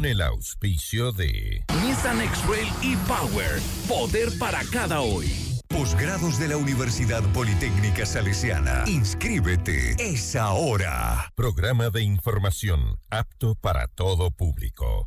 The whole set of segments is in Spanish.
con el auspicio de Nissan X-Trail e-Power, poder para cada hoy. Posgrados de la Universidad Politécnica Salesiana. Inscríbete. Es ahora. Programa de información apto para todo público.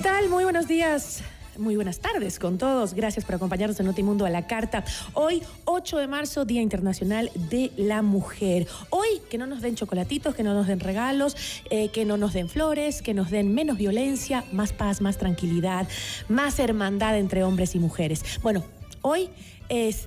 ¿Qué tal? Muy buenos días. Muy buenas tardes con todos. Gracias por acompañarnos en Notimundo a la Carta. Hoy, 8 de marzo, Día Internacional de la Mujer. Hoy, que no nos den chocolatitos, que no nos den regalos, eh, que no nos den flores, que nos den menos violencia, más paz, más tranquilidad, más hermandad entre hombres y mujeres. Bueno, hoy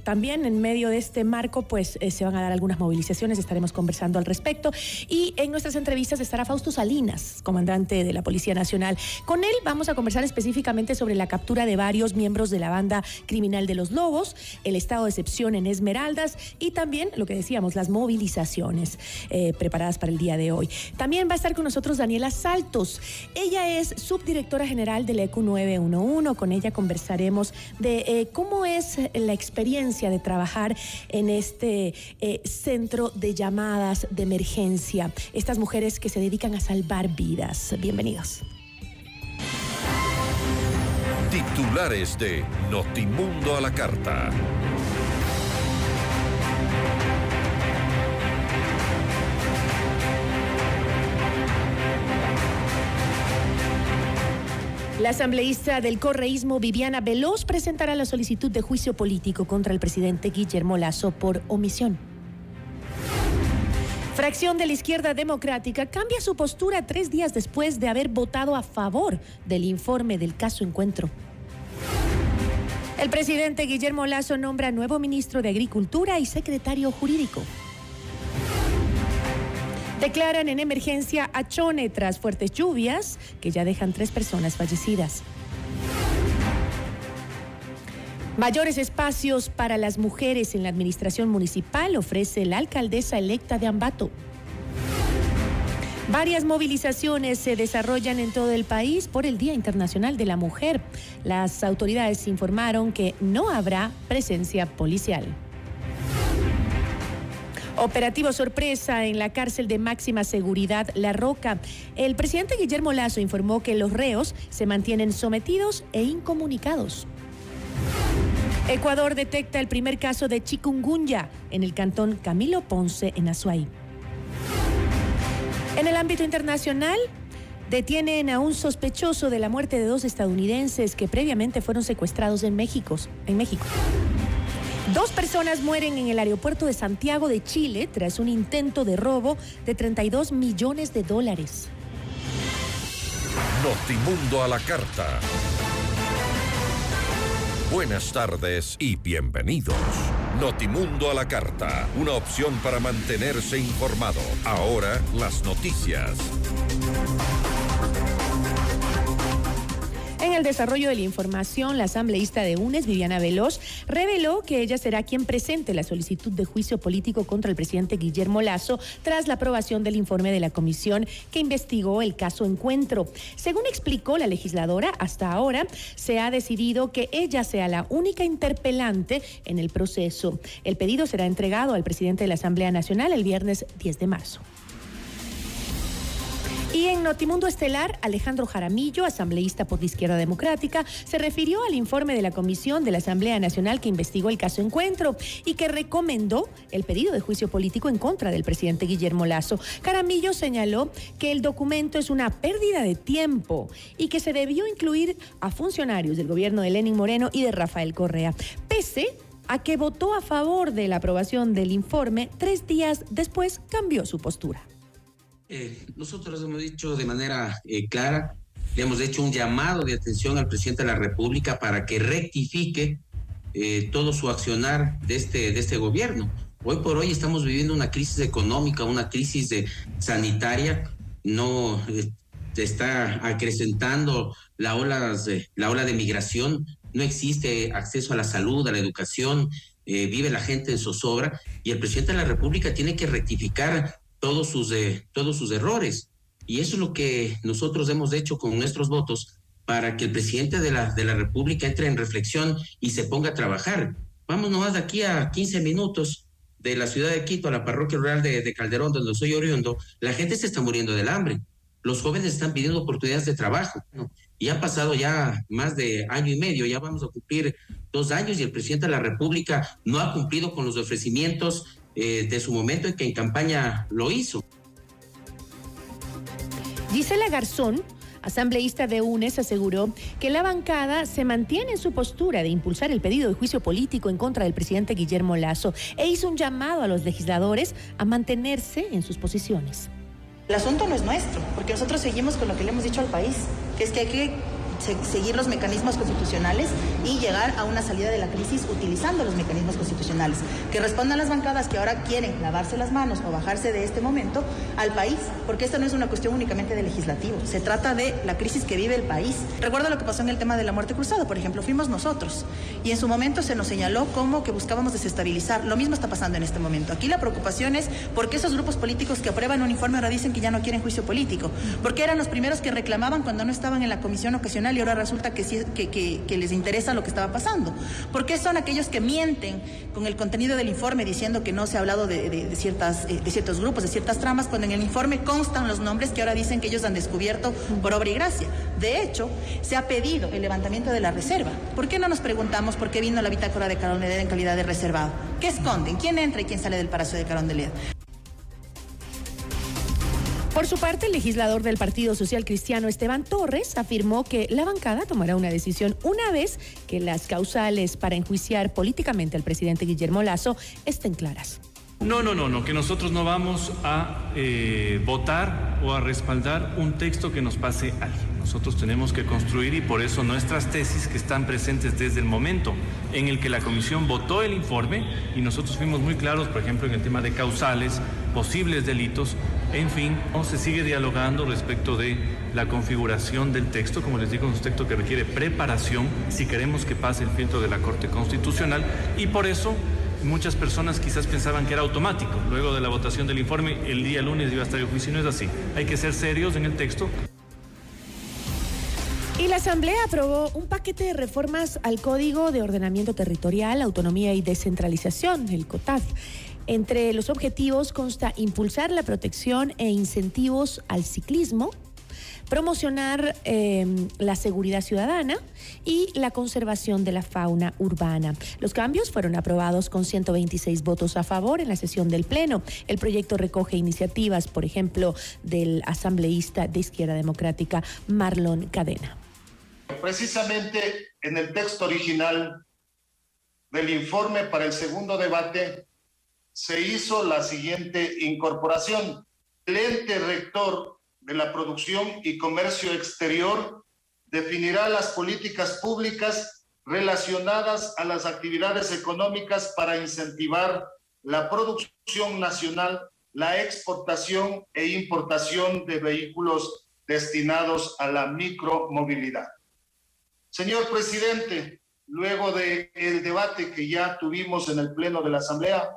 también en medio de este marco, pues eh, se van a dar algunas movilizaciones, estaremos conversando al respecto. Y en nuestras entrevistas estará Fausto Salinas, comandante de la Policía Nacional. Con él vamos a conversar específicamente sobre la captura de varios miembros de la banda criminal de los Lobos, el estado de excepción en Esmeraldas y también lo que decíamos, las movilizaciones eh, preparadas para el día de hoy. También va a estar con nosotros Daniela Saltos. Ella es subdirectora general del ECU 911. Con ella conversaremos de eh, cómo es la experiencia experiencia de trabajar en este eh, centro de llamadas de emergencia. Estas mujeres que se dedican a salvar vidas. Bienvenidos. Titulares de Notimundo a la Carta. La asambleísta del correísmo Viviana Veloz presentará la solicitud de juicio político contra el presidente Guillermo Lazo por omisión. Fracción de la izquierda democrática cambia su postura tres días después de haber votado a favor del informe del caso Encuentro. El presidente Guillermo Lazo nombra nuevo ministro de Agricultura y secretario jurídico. Declaran en emergencia a Chone tras fuertes lluvias que ya dejan tres personas fallecidas. Mayores espacios para las mujeres en la administración municipal ofrece la alcaldesa electa de Ambato. Varias movilizaciones se desarrollan en todo el país por el Día Internacional de la Mujer. Las autoridades informaron que no habrá presencia policial. Operativo sorpresa en la cárcel de máxima seguridad La Roca. El presidente Guillermo Lazo informó que los reos se mantienen sometidos e incomunicados. Ecuador detecta el primer caso de chikungunya en el cantón Camilo Ponce en Azuay. En el ámbito internacional, detienen a un sospechoso de la muerte de dos estadounidenses que previamente fueron secuestrados en México. En México. Dos personas mueren en el aeropuerto de Santiago de Chile tras un intento de robo de 32 millones de dólares. Notimundo a la carta. Buenas tardes y bienvenidos. Notimundo a la carta, una opción para mantenerse informado. Ahora las noticias. En el desarrollo de la información, la asambleísta de UNES, Viviana Veloz, reveló que ella será quien presente la solicitud de juicio político contra el presidente Guillermo Lazo tras la aprobación del informe de la comisión que investigó el caso Encuentro. Según explicó la legisladora, hasta ahora se ha decidido que ella sea la única interpelante en el proceso. El pedido será entregado al presidente de la Asamblea Nacional el viernes 10 de marzo. Y en Notimundo Estelar, Alejandro Jaramillo, asambleísta por la Izquierda Democrática, se refirió al informe de la Comisión de la Asamblea Nacional que investigó el caso Encuentro y que recomendó el pedido de juicio político en contra del presidente Guillermo Lazo. Jaramillo señaló que el documento es una pérdida de tiempo y que se debió incluir a funcionarios del gobierno de Lenin Moreno y de Rafael Correa. Pese a que votó a favor de la aprobación del informe, tres días después cambió su postura. Eh, nosotros hemos dicho de manera eh, clara, le hemos hecho un llamado de atención al presidente de la República para que rectifique eh, todo su accionar de este, de este gobierno. Hoy por hoy estamos viviendo una crisis económica, una crisis de, sanitaria, no está acrecentando la ola, de, la ola de migración, no existe acceso a la salud, a la educación, vive la gente en zozobra. Y el presidente de la República tiene que rectificar todos sus, eh, todos sus errores. Y eso es lo que nosotros hemos hecho con nuestros votos para que el presidente de la, de la República entre en reflexión y se ponga a trabajar. Vamos nomás de aquí a 15 minutos de la ciudad de Quito a la parroquia rural de, de Calderón, donde soy oriundo, la gente se está muriendo del hambre. Los jóvenes están pidiendo oportunidades de trabajo. Y ha pasado ya más de año y medio, ya vamos a cumplir dos años y el presidente de la República no ha cumplido con los ofrecimientos eh, de su momento en que en campaña lo hizo. Gisela Garzón, asambleísta de UNES, aseguró que la bancada se mantiene en su postura de impulsar el pedido de juicio político en contra del presidente Guillermo Lazo e hizo un llamado a los legisladores a mantenerse en sus posiciones. El asunto no es nuestro, porque nosotros seguimos con lo que le hemos dicho al país, que es que hay que seguir los mecanismos constitucionales y llegar a una salida de la crisis utilizando los mecanismos constitucionales. Que respondan las bancadas que ahora quieren lavarse las manos o bajarse de este momento al país, porque esta no es una cuestión únicamente de legislativo, se trata de la crisis que vive el país. Recuerdo lo que pasó en el tema de la muerte cruzada, por ejemplo, fuimos nosotros y en su momento se nos señaló como que buscábamos desestabilizar. Lo mismo está pasando en este momento. Aquí la preocupación es por qué esos grupos políticos que aprueban un informe ahora dicen que ya no quieren juicio político, porque eran los primeros que reclamaban cuando no estaban en la comisión ocasional y ahora resulta que, les interesa lo que estaba pasando. ¿Por qué son aquellos que mienten con el contenido del informe diciendo que no se ha hablado de, ciertas, eh, de ciertos grupos, de ciertas tramas, cuando en el informe constan los nombres que ahora dicen que ellos han descubierto por obra y gracia? De hecho, se ha pedido el levantamiento de la reserva. ¿Por qué no nos preguntamos por qué vino la bitácora de Carondelet en calidad de reservado? ¿Qué esconden? ¿Quién entra y quién sale del Palacio de Carondelet? Por su parte, el legislador del Partido Social Cristiano Esteban Torres afirmó que la bancada tomará una decisión una vez que las causales para enjuiciar políticamente al presidente Guillermo Lazo estén claras. No, no, no, no, que nosotros no vamos a eh, votar o a respaldar un texto que nos pase alguien. Nosotros tenemos que construir y por eso nuestras tesis que están presentes desde el momento en el que la comisión votó el informe y nosotros fuimos muy claros, por ejemplo, en el tema de causales, posibles delitos, en fin, se sigue dialogando respecto de la configuración del texto, como les digo, es un texto que requiere preparación si queremos que pase el filtro de la Corte Constitucional y por eso muchas personas quizás pensaban que era automático. Luego de la votación del informe, el día lunes iba a estar el juicio. No es así. Hay que ser serios en el texto. Y la Asamblea aprobó un paquete de reformas al Código de Ordenamiento Territorial, Autonomía y Descentralización, el COTAD. Entre los objetivos consta impulsar la protección e incentivos al ciclismo, promocionar em, la seguridad ciudadana y la conservación de la fauna urbana. Los cambios fueron aprobados con 126 votos a favor en la sesión del Pleno. El proyecto recoge iniciativas, por ejemplo, del asambleísta de Izquierda Democrática Marlon Cadena. Precisamente en el texto original del informe para el segundo debate se hizo la siguiente incorporación. El ente rector de la producción y comercio exterior definirá las políticas públicas relacionadas a las actividades económicas para incentivar la producción nacional, la exportación e importación de vehículos destinados a la micromovilidad. Señor presidente, luego del el debate que ya tuvimos en el Pleno de la Asamblea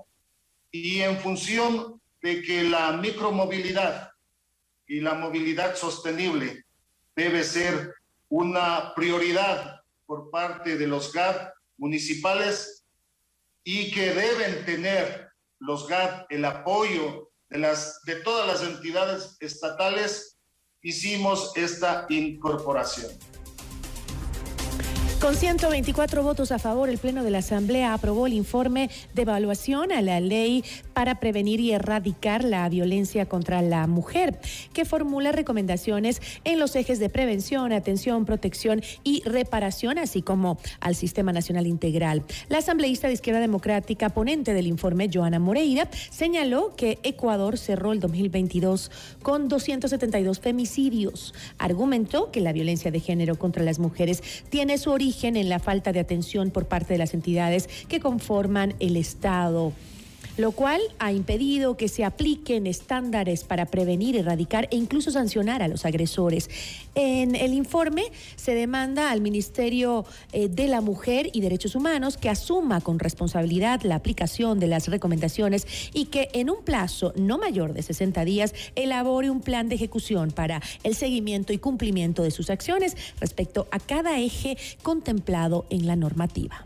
y en función de que la micromovilidad y la movilidad sostenible debe ser una prioridad por parte de los GAD municipales y que deben tener los GAD el apoyo de, las, de todas las entidades estatales, hicimos esta incorporación. Con 124 votos a favor, el Pleno de la Asamblea aprobó el informe de evaluación a la ley para prevenir y erradicar la violencia contra la mujer, que formula recomendaciones en los ejes de prevención, atención, protección y reparación, así como al Sistema Nacional Integral. La asambleísta de Izquierda Democrática, ponente del informe, Joana Moreira, señaló que Ecuador cerró el 2022 con 272 femicidios. Argumentó que la violencia de género contra las mujeres tiene su origen en la falta de atención por parte de las entidades que conforman el Estado lo cual ha impedido que se apliquen estándares para prevenir, erradicar e incluso sancionar a los agresores. En el informe se demanda al Ministerio eh, de la Mujer y Derechos Humanos que asuma con responsabilidad la aplicación de las recomendaciones y que en un plazo no mayor de 60 días elabore un plan de ejecución para el seguimiento y cumplimiento de sus acciones respecto a cada eje contemplado en la normativa.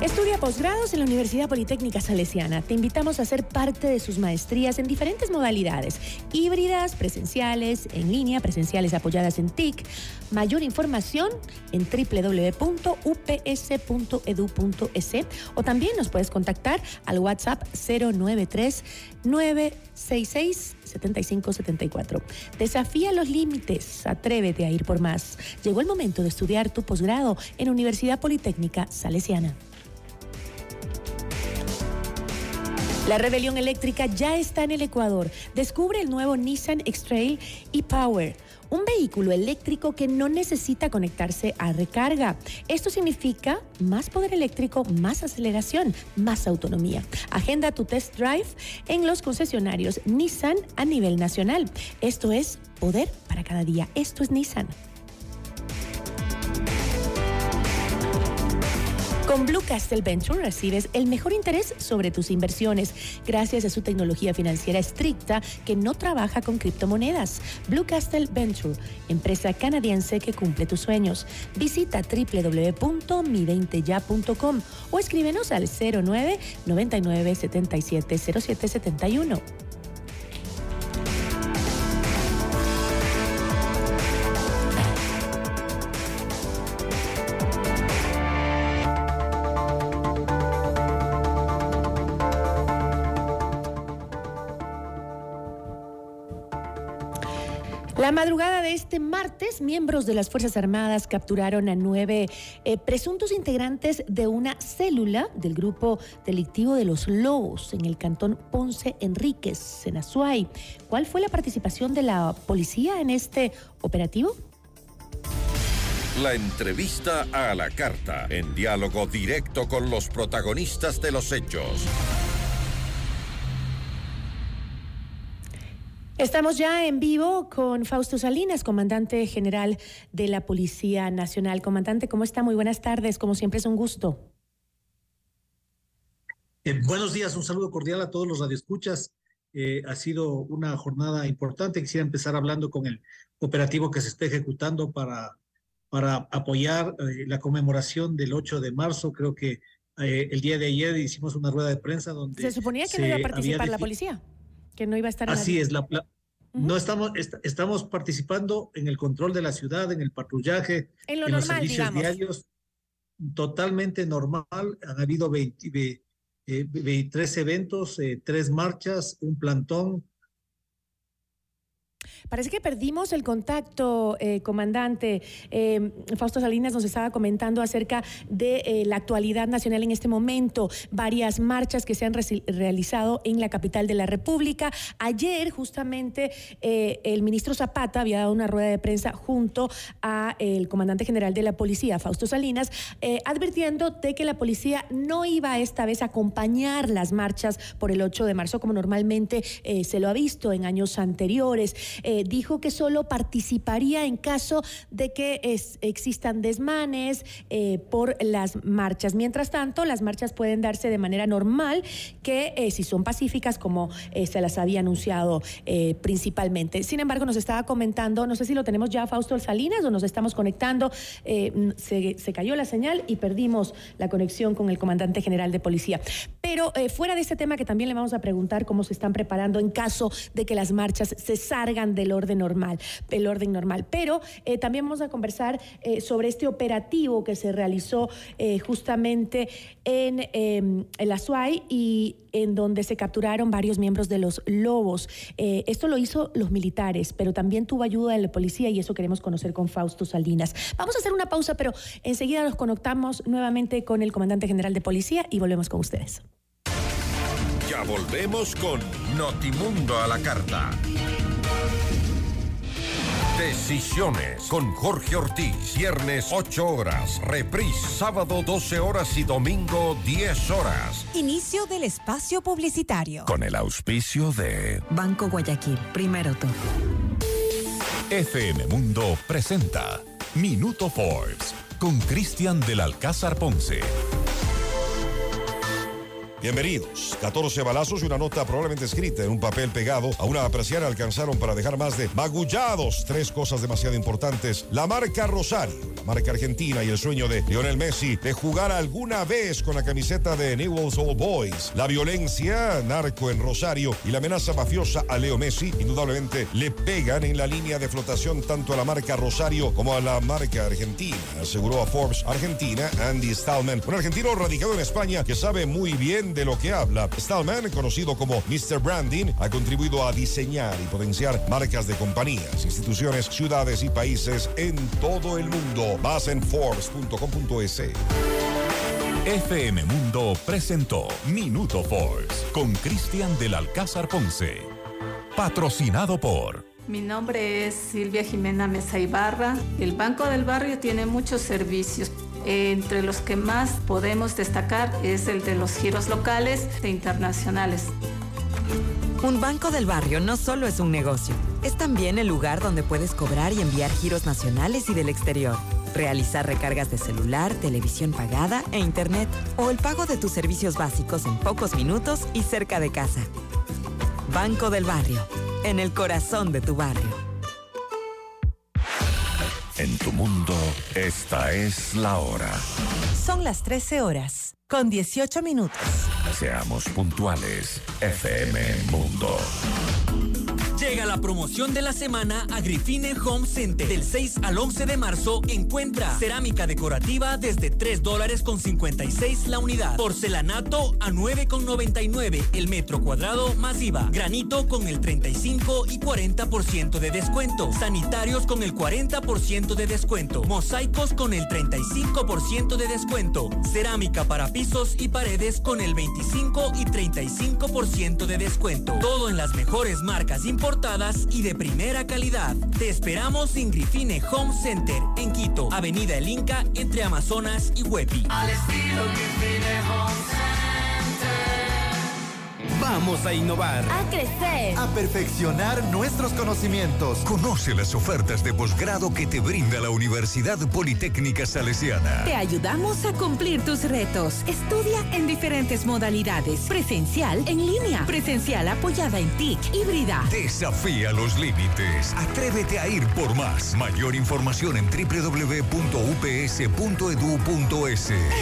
Estudia posgrados en la Universidad Politécnica Salesiana. Te invitamos a ser parte de sus maestrías en diferentes modalidades, híbridas, presenciales, en línea, presenciales apoyadas en TIC. Mayor información en www.ups.edu.es o también nos puedes contactar al WhatsApp 093 966 7574. Desafía los límites, atrévete a ir por más. Llegó el momento de estudiar tu posgrado en Universidad Politécnica Salesiana. La rebelión eléctrica ya está en el Ecuador. Descubre el nuevo Nissan X-Trail e-Power un vehículo eléctrico que no necesita conectarse a recarga. Esto significa más poder eléctrico, más aceleración, más autonomía. Agenda tu test drive en los concesionarios Nissan a nivel nacional. Esto es poder para cada día. Esto es Nissan. Con Blue Castle Venture recibes el mejor interés sobre tus inversiones gracias a su tecnología financiera estricta que no trabaja con criptomonedas. Blue Castle Venture, empresa canadiense que cumple tus sueños. Visita www.mi20ya.com o escríbenos al 09 99 77 07 71. Este martes, miembros de las Fuerzas Armadas capturaron a nueve eh, presuntos integrantes de una célula del grupo delictivo de los Lobos en el cantón Ponce Enríquez, en Azuay. ¿Cuál fue la participación de la policía en este operativo? La entrevista a la carta, en diálogo directo con los protagonistas de los hechos. Estamos ya en vivo con Fausto Salinas, comandante general de la Policía Nacional. Comandante, ¿cómo está? Muy buenas tardes. Como siempre es un gusto. Eh, buenos días, un saludo cordial a todos los radioescuchas. Eh, ha sido una jornada importante. Quisiera empezar hablando con el operativo que se está ejecutando para, para apoyar eh, la conmemoración del 8 de marzo. Creo que el día de ayer hicimos una rueda de prensa donde... Se suponía que no iba a participar la policía que no iba a estar Así es, la, no estamos, estamos participando en el control de la ciudad, en el patrullaje, en, los servicios diarios, totalmente normal. Han habido 23 eh, eventos, eh, tres marchas, un plantón, Parece que perdimos el contacto, eh, comandante. Eh, Fausto Salinas nos estaba comentando acerca de eh, la actualidad nacional en este momento, varias marchas que se han realizado en la capital de la República. Ayer, justamente, el ministro Zapata había dado una rueda de prensa junto a el comandante general de la policía, Fausto Salinas, advirtiendo de que la policía no iba esta vez a acompañar las marchas por el 8 de marzo como normalmente se lo ha visto en años anteriores. Eh, dijo que solo participaría en caso de que existan desmanes eh, por las marchas. Mientras tanto, las marchas pueden darse de manera normal, que eh, si son pacíficas, como se las había anunciado principalmente. Sin embargo, nos estaba comentando, no sé si lo tenemos ya Fausto Salinas o nos estamos conectando, se, se cayó la señal y perdimos la conexión con el comandante general de policía. Pero fuera de este tema que también le vamos a preguntar cómo se están preparando en caso de que las marchas se salgan del orden normal, el orden normal. Pero eh, también vamos a conversar eh, sobre este operativo que se realizó eh, justamente en, em, en, la SUAI y en donde se capturaron varios miembros de los lobos. esto lo hizo los militares, pero también tuvo ayuda de la policía y eso queremos conocer con Fausto Salinas. Vamos a hacer una pausa, pero enseguida nos conectamos nuevamente con el comandante general de policía y volvemos con ustedes. Ya volvemos con Notimundo a la carta. Decisiones con Jorge Ortiz. Viernes 8 horas. Reprise sábado 12 horas y domingo 10 horas. Inicio del espacio publicitario. Con el auspicio de Banco Guayaquil. Primero todo. FM Mundo presenta Minuto Forbes con Cristian del Alcázar Ponce. Bienvenidos. 14 balazos y una nota probablemente escrita en un papel pegado a una apreciada alcanzaron para dejar más de magullados. Tres cosas demasiado importantes. La marca Rosario, la marca argentina y el sueño de Lionel Messi de jugar alguna vez con la camiseta de Newell's Old Boys. La violencia, narco en Rosario y la amenaza mafiosa a Leo Messi indudablemente le pegan en la línea de flotación tanto a la marca Rosario como a la marca argentina, aseguró a Forbes Argentina Andy Stallman, un argentino radicado en España que sabe muy bien de lo que habla. Stallman, conocido como Mr. Branding, ha contribuido a diseñar y potenciar marcas de compañías, instituciones, ciudades y países en todo el mundo. Más en Forbes.com.es. FM Mundo presentó Minuto Forbes con Cristian del Alcázar Ponce. Patrocinado por mi nombre es Silvia Jimena Mesa Ibarra. El Banco del Barrio tiene muchos servicios entre los que más podemos destacar es el de los giros locales e internacionales. Un banco del barrio no solo es un negocio, es también el lugar donde puedes cobrar y enviar giros nacionales y del exterior, realizar recargas de celular, televisión pagada e internet o el pago de tus servicios básicos en pocos minutos y cerca de casa. Banco del Barrio, en el corazón de tu barrio. En tu mundo, esta es la hora. Son las 13 horas, con 18 minutos. Seamos puntuales, FM Mundo. La promoción de la semana a Grifine Home Center. Del 6 al 11 de marzo encuentra cerámica decorativa desde 3 dólares con 56 la unidad. Porcelanato a 9,99 el metro cuadrado más IVA. Granito con el 35 y 40% de descuento. Sanitarios con el 40% de descuento. Mosaicos con el 35% de descuento. Cerámica para pisos y paredes con el 25 y 35% de descuento. Todo en las mejores marcas y de primera calidad. Te esperamos en Grifine Home Center, en Quito, Avenida El Inca, entre Amazonas y Huepi. Al estilo Grifine Home Center. Vamos a innovar. A crecer. A perfeccionar nuestros conocimientos. Conoce las ofertas de posgrado que te brinda la Universidad Politécnica Salesiana. Te ayudamos a cumplir tus retos. Estudia en diferentes modalidades. Presencial, en línea. Presencial apoyada en TIC, híbrida. Desafía los límites. Atrévete a ir por más. Mayor información en www.ups.edu.es.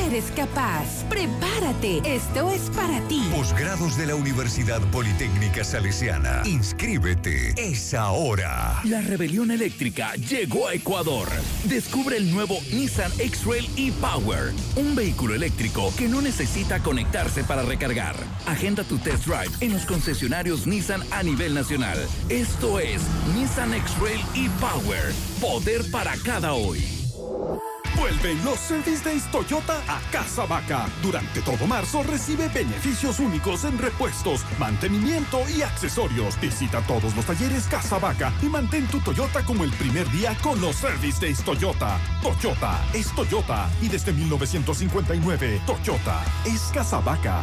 Eres capaz. Prepárate. Esto es para ti. Posgrados de la Universidad Universidad Politécnica Salesiana. Inscríbete. Es ahora. La rebelión eléctrica llegó a Ecuador. Descubre el nuevo Nissan X-Trail e-Power. Un vehículo eléctrico que no necesita conectarse para recargar. Agenda tu test drive en los concesionarios Nissan a nivel nacional. Esto es Nissan X-Trail e-Power. Poder para cada hoy. Vuelven los Service Days Toyota a Casa Vaca. Durante todo marzo recibe beneficios únicos en repuestos, mantenimiento y accesorios. Visita todos los talleres Casa Vaca y mantén tu Toyota como el primer día con los Service Days Toyota. Toyota es Toyota y desde 1959 Toyota es Casa Vaca.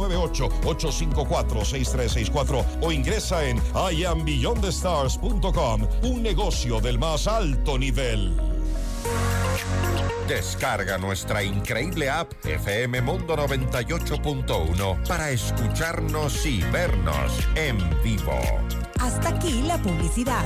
098-854-6364 o ingresa en iambeyondthestars.com, un negocio del más alto nivel. Descarga nuestra increíble app FM Mundo 98.1 para escucharnos y vernos en vivo. Hasta aquí la publicidad.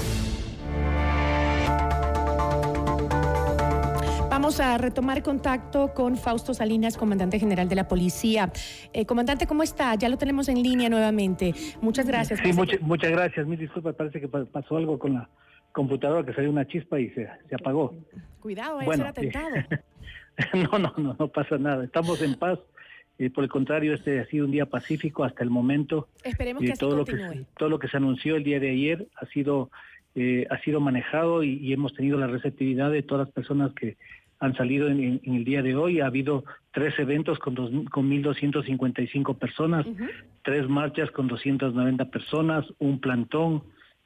Vamos a retomar contacto con Fausto Salinas, comandante general de la policía. Eh, comandante, ¿cómo está? Ya lo tenemos en línea nuevamente. Muchas gracias. Sí, mucha- muchas gracias. Mil disculpas, parece que pa- pasó algo con la computadora, que salió una chispa y se, se apagó. Cuidado, va a Bueno, ser atentado. No, no, no, no pasa nada. Estamos en paz. Eh, por el contrario, este ha sido un día pacífico hasta el momento. Esperemos Y que así todo lo que todo lo que se anunció el día de ayer ha sido eh, ha sido manejado y, y hemos tenido la receptividad de todas las personas que han salido en, en- en el día de hoy. Ha habido tres eventos con, dos, con 1.255 personas, tres marchas con 290 personas, un plantón,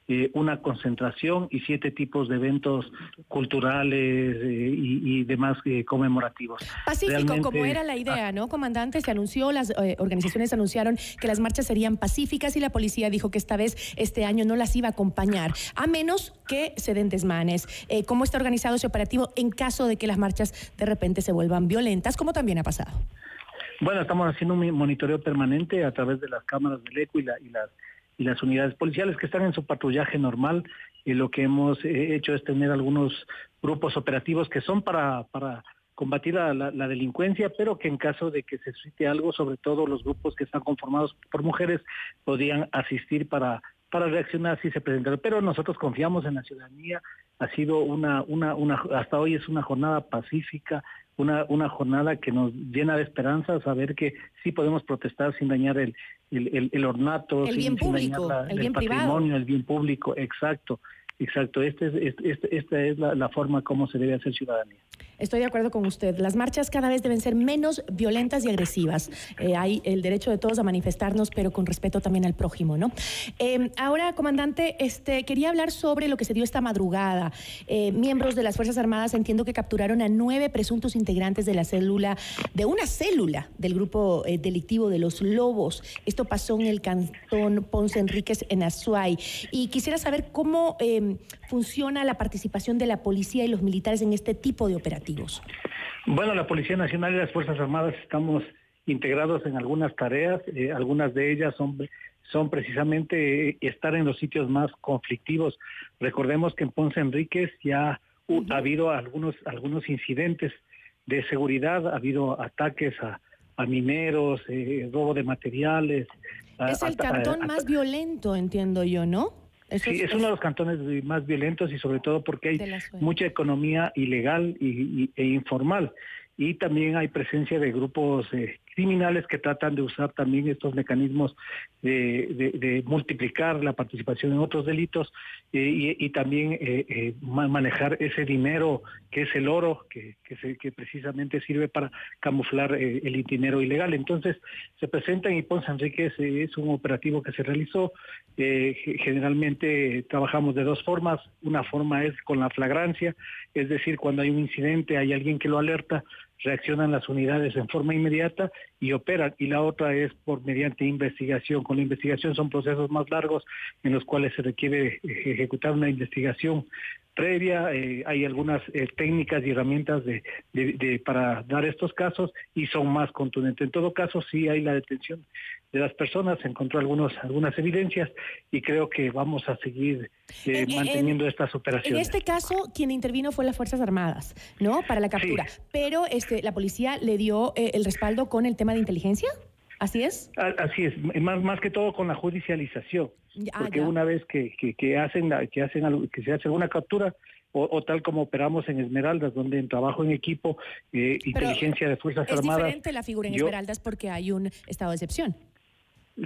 eh, una concentración y siete tipos de eventos culturales eh, y, y demás eh, conmemorativos. Pacífico, Realmente- como era la idea, ¿no, comandante? Se anunció, las eh, organizaciones anunciaron que las marchas serían pacíficas y la policía dijo que esta vez, este año, no las iba a acompañar, a menos que se den desmanes. Eh, ¿Cómo está organizado ese operativo en caso de que las marchas de repente se vuelvan violentas, como también ha pasado? Bueno, estamos haciendo un monitoreo permanente a través de las cámaras del ECO y, la- y las y las unidades policiales que están en su patrullaje normal. Y lo que hemos eh, hecho es tener algunos grupos operativos que son para, para combatir la, la- la delincuencia, pero que en caso de que se suscite algo, sobre todo los grupos que están conformados por mujeres, podrían asistir para para reaccionar si se presentara. Pero nosotros confiamos en la ciudadanía. Ha sido una, una, una, hasta hoy es una jornada pacífica, una, una jornada que nos llena de esperanza, saber que sí podemos protestar sin dañar el, el, el- el ornato, El sin, bien sin dañar público, la- el bien privado. patrimonio, el bien público, exacto, exacto. Este es, este- este- esta es la, la forma como se debe hacer ciudadanía. Estoy de acuerdo con usted. Las marchas cada vez deben ser menos violentas y agresivas. Eh, hay el derecho de todos a manifestarnos, pero con respeto también al prójimo, ¿no? Eh, ahora, comandante, este, quería hablar sobre lo que se dio esta madrugada. Eh, miembros de las Fuerzas Armadas entiendo que capturaron a nueve presuntos integrantes de la célula, de una célula del grupo delictivo de los Lobos. Esto pasó en el cantón Ponce Enríquez en Azuay. Y quisiera saber cómo eh, funciona la participación de la policía y los militares en este tipo de operativos. Bueno, la Policía Nacional y las Fuerzas Armadas estamos integrados en algunas tareas, eh, algunas de ellas son, son precisamente eh, estar en los sitios más conflictivos. Recordemos que en Ponce Enríquez ya hu- ha habido algunos, algunos incidentes de seguridad, ha habido ataques a, a mineros, eh, robo de materiales. Es el a- cantón a- más violento, entiendo yo, ¿no? Eso Sí, es uno de los cantones más violentos y sobre todo porque hay mucha economía ilegal y, y- e informal. Y también hay presencia de grupos eh, criminales que tratan de usar también estos mecanismos de, de- multiplicar la participación en otros delitos eh, y, también eh, eh, ma- manejar ese dinero que es el oro, que, que, se- que precisamente sirve para camuflar el dinero ilegal. Entonces, se presenta en Ponce Enríquez, es un operativo que se realizó. ge- generalmente trabajamos de dos formas. Una forma es con la flagrancia, es decir, cuando hay un incidente, hay alguien que lo alerta, reaccionan las unidades en forma inmediata y operan. Y la otra es por mediante investigación. Con la investigación son procesos más largos en los cuales se requiere eh, ejecutar una investigación previa, eh, hay algunas eh, técnicas y herramientas de, para dar estos casos y son más contundentes. En todo caso, sí hay la detención de las personas, se encontró algunos, algunas evidencias y creo que vamos a seguir eh, manteniendo estas operaciones. En este caso, quien intervino fue las Fuerzas Armadas, ¿no? Para la captura. Pero este, la policía le dio el respaldo con el tema de inteligencia. ¿Así es? Así es, más, más que todo con la judicialización. Ah, porque una vez que, que, hacen que hacen que se hace alguna captura, o, tal como operamos en Esmeraldas, donde en trabajo en equipo, eh, inteligencia de Fuerzas Armadas. Es diferente la figura en Esmeraldas porque hay un estado de excepción.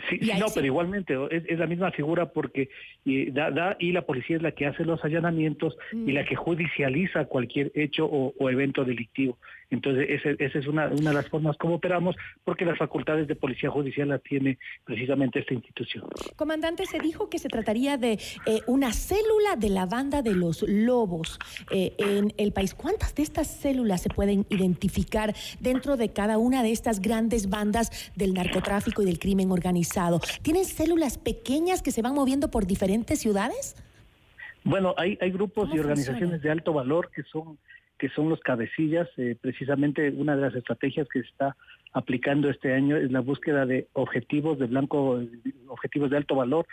Sí, no, pero igualmente es, la misma figura porque y, da, y la policía es la que hace los allanamientos y la mm. que judicializa cualquier hecho o evento delictivo. Entonces, esa es una, una de las formas como operamos, porque las facultades de policía judicial las tiene precisamente esta institución. Comandante, se dijo que se trataría de eh, una célula de la banda de los lobos eh, en el país. ¿Cuántas de estas células se pueden identificar dentro de cada una de estas grandes bandas del narcotráfico y del crimen organizado? ¿Tienen células pequeñas que se van moviendo por diferentes ciudades? Bueno, hay, hay grupos y organizaciones de alto valor que son que son los cabecillas. Eh, precisamente una de las estrategias que se está aplicando este año es la búsqueda de objetivos de blanco, objetivos de alto valor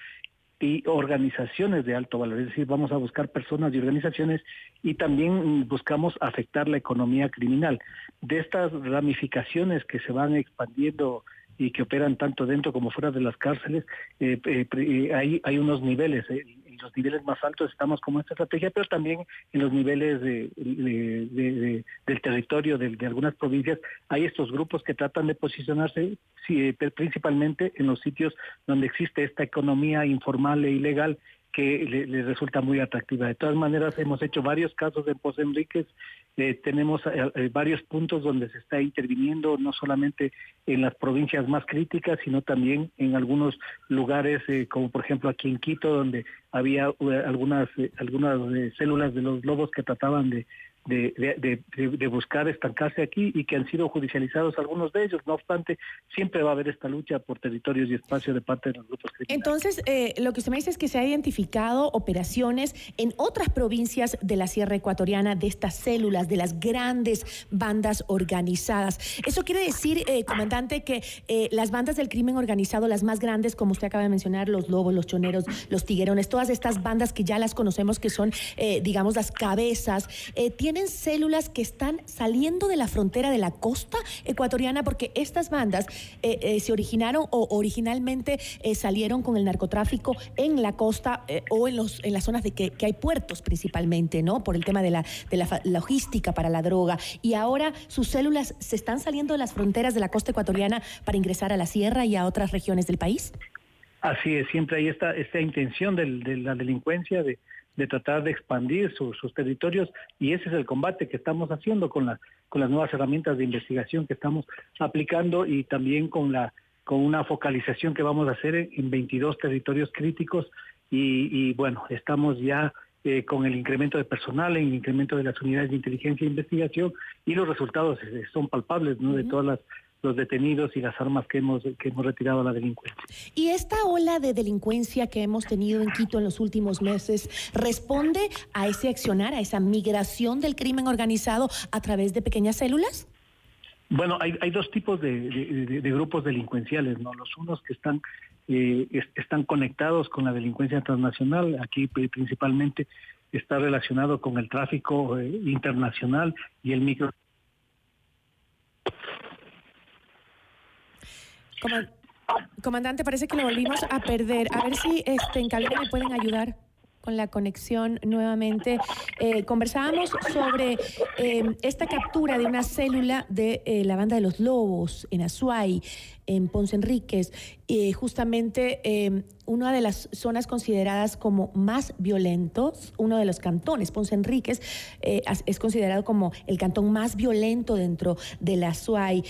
y organizaciones de alto valor. Es decir, vamos a buscar personas y organizaciones y también buscamos afectar la economía criminal. De estas ramificaciones que se van expandiendo y que operan tanto dentro como fuera de las cárceles, eh, eh, hay, hay unos niveles los niveles más altos estamos como esta estrategia, pero también en los niveles de, del territorio de, algunas provincias hay estos grupos que tratan de posicionarse sí, principalmente en los sitios donde existe esta economía informal e ilegal que le, resulta muy atractiva. De todas maneras, hemos hecho varios casos en Pozo Enríquez, eh, tenemos eh, eh, varios puntos donde se está interviniendo, no solamente en las provincias más críticas, sino también en algunos lugares, como por ejemplo aquí en Quito, donde había algunas, algunas células de los lobos que trataban de de, de, buscar estancarse aquí y que han sido judicializados algunos de ellos. No obstante, siempre va a haber esta lucha por territorios y espacios de parte de los grupos criminales. Entonces, eh, lo que usted me dice es que se ha identificado operaciones en otras provincias de la Sierra Ecuatoriana de estas células, de las grandes bandas organizadas. Eso quiere decir, eh, comandante, que eh, las bandas del crimen organizado, las más grandes, como usted acaba de mencionar, los lobos, los choneros, los tiguerones, todas estas bandas que ya las conocemos, que son, digamos, las cabezas, tienen células que están saliendo de la frontera de la costa ecuatoriana porque estas bandas eh, eh, se originaron o originalmente eh, salieron con el narcotráfico en la costa o en, los, en las zonas de que, hay puertos principalmente, ¿no? Por el tema de la, de la logística para la droga. Y ahora sus células se están saliendo de las fronteras de la costa ecuatoriana para ingresar a la sierra y a otras regiones del país. Así es, siempre hay esta, esta intención de la delincuencia de, de tratar de expandir sus territorios y ese es el combate que estamos haciendo con, la, con las nuevas herramientas de investigación que estamos aplicando y también con, la, con una focalización que vamos a hacer en, 22 territorios críticos y, bueno, estamos ya eh, con el incremento de personal, el incremento de las unidades de inteligencia e investigación y los resultados eh, son palpables ¿no? de todas las los detenidos y las armas que hemos, que hemos retirado a la delincuencia. ¿Y esta ola de delincuencia que hemos tenido en Quito en los últimos meses responde a ese accionar, a esa migración del crimen organizado a través de pequeñas células? Bueno, hay, hay dos tipos de, grupos delincuenciales, ¿no? Los unos que están, eh, están conectados con la delincuencia transnacional, aquí principalmente está relacionado con el tráfico eh, internacional y el micro comandante, parece que lo volvimos a perder. A ver si este, en cabina me pueden ayudar con la conexión nuevamente. Eh, conversábamos sobre eh, esta captura de una célula de eh, la banda de los lobos en Azuay, en Ponce Enríquez, justamente una de las zonas consideradas como más violentos, uno de los cantones, Ponce Enríquez, es considerado como el cantón más violento dentro de la Azuay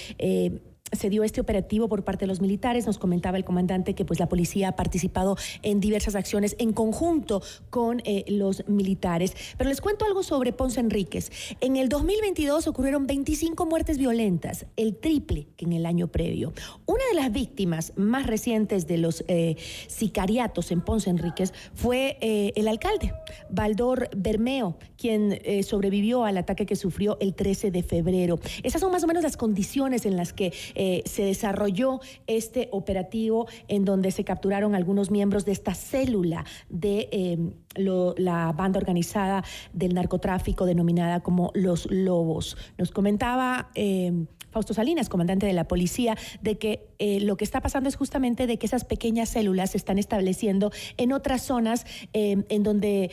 se dio este operativo por parte de los militares. Nos comentaba el comandante que pues la policía ha participado en diversas acciones en conjunto con eh, los militares. Pero les cuento algo sobre Ponce Enríquez. En el 2022 ocurrieron 25 muertes violentas, el triple que en el año previo. Una de las víctimas más recientes de los eh, sicariatos en Ponce Enríquez fue eh, el alcalde, Baldor Bermeo, quien sobrevivió al ataque que sufrió el 13 de febrero. Esas son más o menos las condiciones en las que eh, se desarrolló este operativo en donde se capturaron algunos miembros de esta célula de la banda organizada del narcotráfico denominada como los Lobos. Nos comentaba... Em, Fausto Salinas, comandante de la policía, de que eh, lo que está pasando es justamente de que esas pequeñas células se están estableciendo en otras zonas em, en donde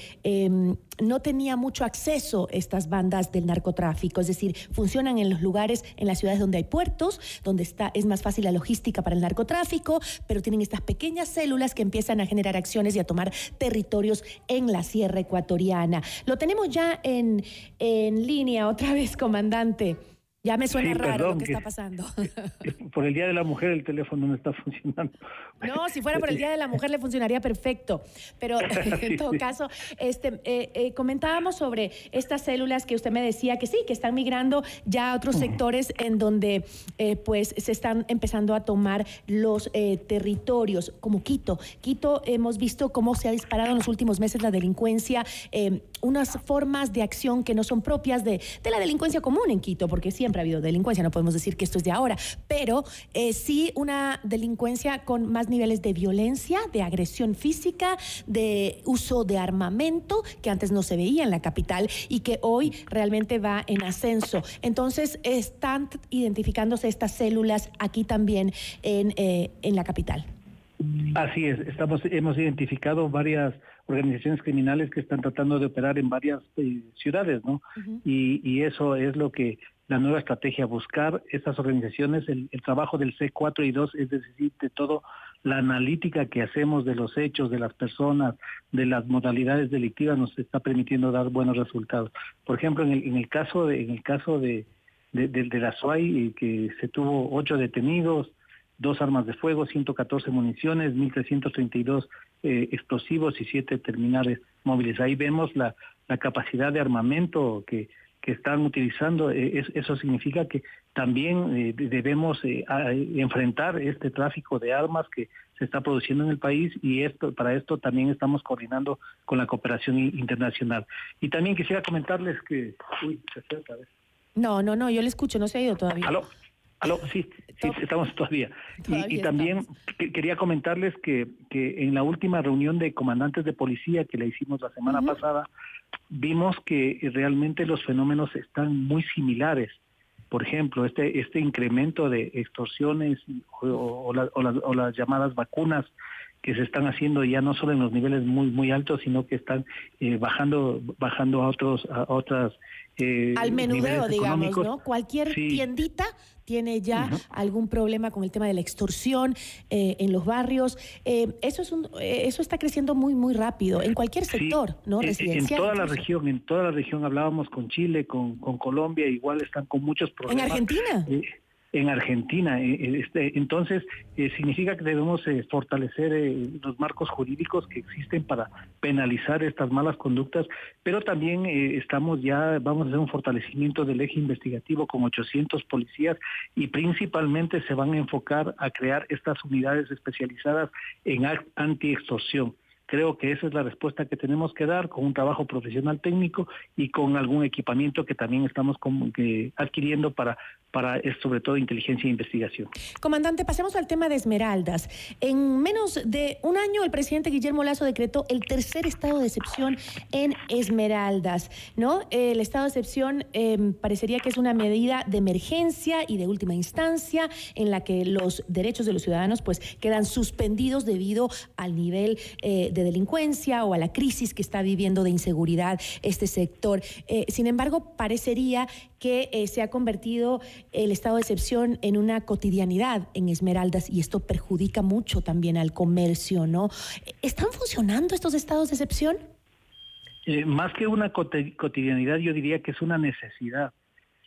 no tenía mucho acceso estas bandas del narcotráfico, es decir, funcionan en los lugares, en las ciudades donde hay puertos, donde está, es más fácil la logística para el narcotráfico, pero tienen estas pequeñas células que empiezan a generar acciones y a tomar territorios en la sierra ecuatoriana. Lo tenemos ya en, en línea otra vez, comandante. Ya me suena raro lo que, está pasando. Por el Día de la Mujer el teléfono no está funcionando. No, si fuera por el Día de la Mujer le funcionaría perfecto. Pero en todo caso, este, eh, eh, comentábamos sobre estas células que usted me decía que sí, que están migrando ya a otros sectores en donde eh, pues se están empezando a tomar los territorios, como Quito. Quito hemos visto cómo se ha disparado en los últimos meses la delincuencia, unas formas de acción que no son propias de, de la delincuencia común en Quito, porque siempre ha habido delincuencia, no podemos decir que esto es de ahora, pero eh, sí una delincuencia con más niveles de violencia, de agresión física, de uso de armamento, que antes no se veía en la capital y que hoy realmente va en ascenso. Entonces, están identificándose estas células aquí también en, eh, en la capital. Así es, estamos, hemos identificado varias organizaciones criminales que están tratando de operar en varias eh, ciudades, ¿no? y, y, eso es lo que la nueva estrategia, buscar estas organizaciones, el, trabajo del C4 y 2, es decir, de todo la analítica que hacemos de los hechos, de las personas, de las modalidades delictivas, nos está permitiendo dar buenos resultados. Por ejemplo, en el, en el caso de, en el caso de, de, la SUAI, eh, que se tuvo ocho detenidos, dos armas de fuego, 114 municiones, 1.332 eh, explosivos y siete terminales móviles. Ahí vemos la, la capacidad de armamento que que están utilizando. Eh, eso significa que también eh, debemos eh, enfrentar este tráfico de armas que se está produciendo en el país y esto para esto también estamos coordinando con la cooperación internacional. Y también quisiera comentarles que... Uy, se acerca, No, no, no, yo le escucho, no se ha ido todavía. ¿Aló? ¿Aló? Sí, sí, estamos todavía. y, también quería comentarles que, que en la última reunión de comandantes de policía que le hicimos la semana pasada, vimos que realmente los fenómenos están muy similares. Por ejemplo, este, este incremento de extorsiones o, las llamadas vacunas que se están haciendo ya no solo en los niveles muy muy altos, sino que están eh, bajando bajando a otros a otras eh, al menudeo, digamos, ¿no? Cualquier tiendita tiene ya algún problema con el tema de la extorsión eh, en los barrios. Eh, eso es un, eso está creciendo muy muy rápido en cualquier sector, ¿no? Residencial. En toda la región, en toda la región hablábamos con Chile, con, con Colombia, igual están con muchos problemas. En Argentina en Argentina. Eh, eh, este, entonces, eh, significa que debemos fortalecer los marcos jurídicos que existen para penalizar estas malas conductas, pero también estamos ya, vamos a hacer un fortalecimiento del eje investigativo con 800 policías y principalmente se van a enfocar a crear estas unidades especializadas en anti-extorsión. Creo que esa es la respuesta que tenemos que dar con un trabajo profesional técnico y con algún equipamiento que también estamos adquiriendo para para sobre todo inteligencia e investigación. Comandante, pasemos al tema de Esmeraldas. En menos de un año, el presidente Guillermo Lazo decretó el tercer estado de excepción en Esmeraldas, ¿no? El estado de excepción em, parecería que es una medida de emergencia y de última instancia en la que los derechos de los ciudadanos pues quedan suspendidos debido al nivel eh, de delincuencia o a la crisis que está viviendo de inseguridad este sector. Eh, sin embargo, parecería que eh, se ha convertido el estado de excepción en una cotidianidad en Esmeraldas y esto perjudica mucho también al comercio, ¿no? ¿Están funcionando estos estados de excepción? Eh, más que una cotidianidad, yo diría que es una necesidad.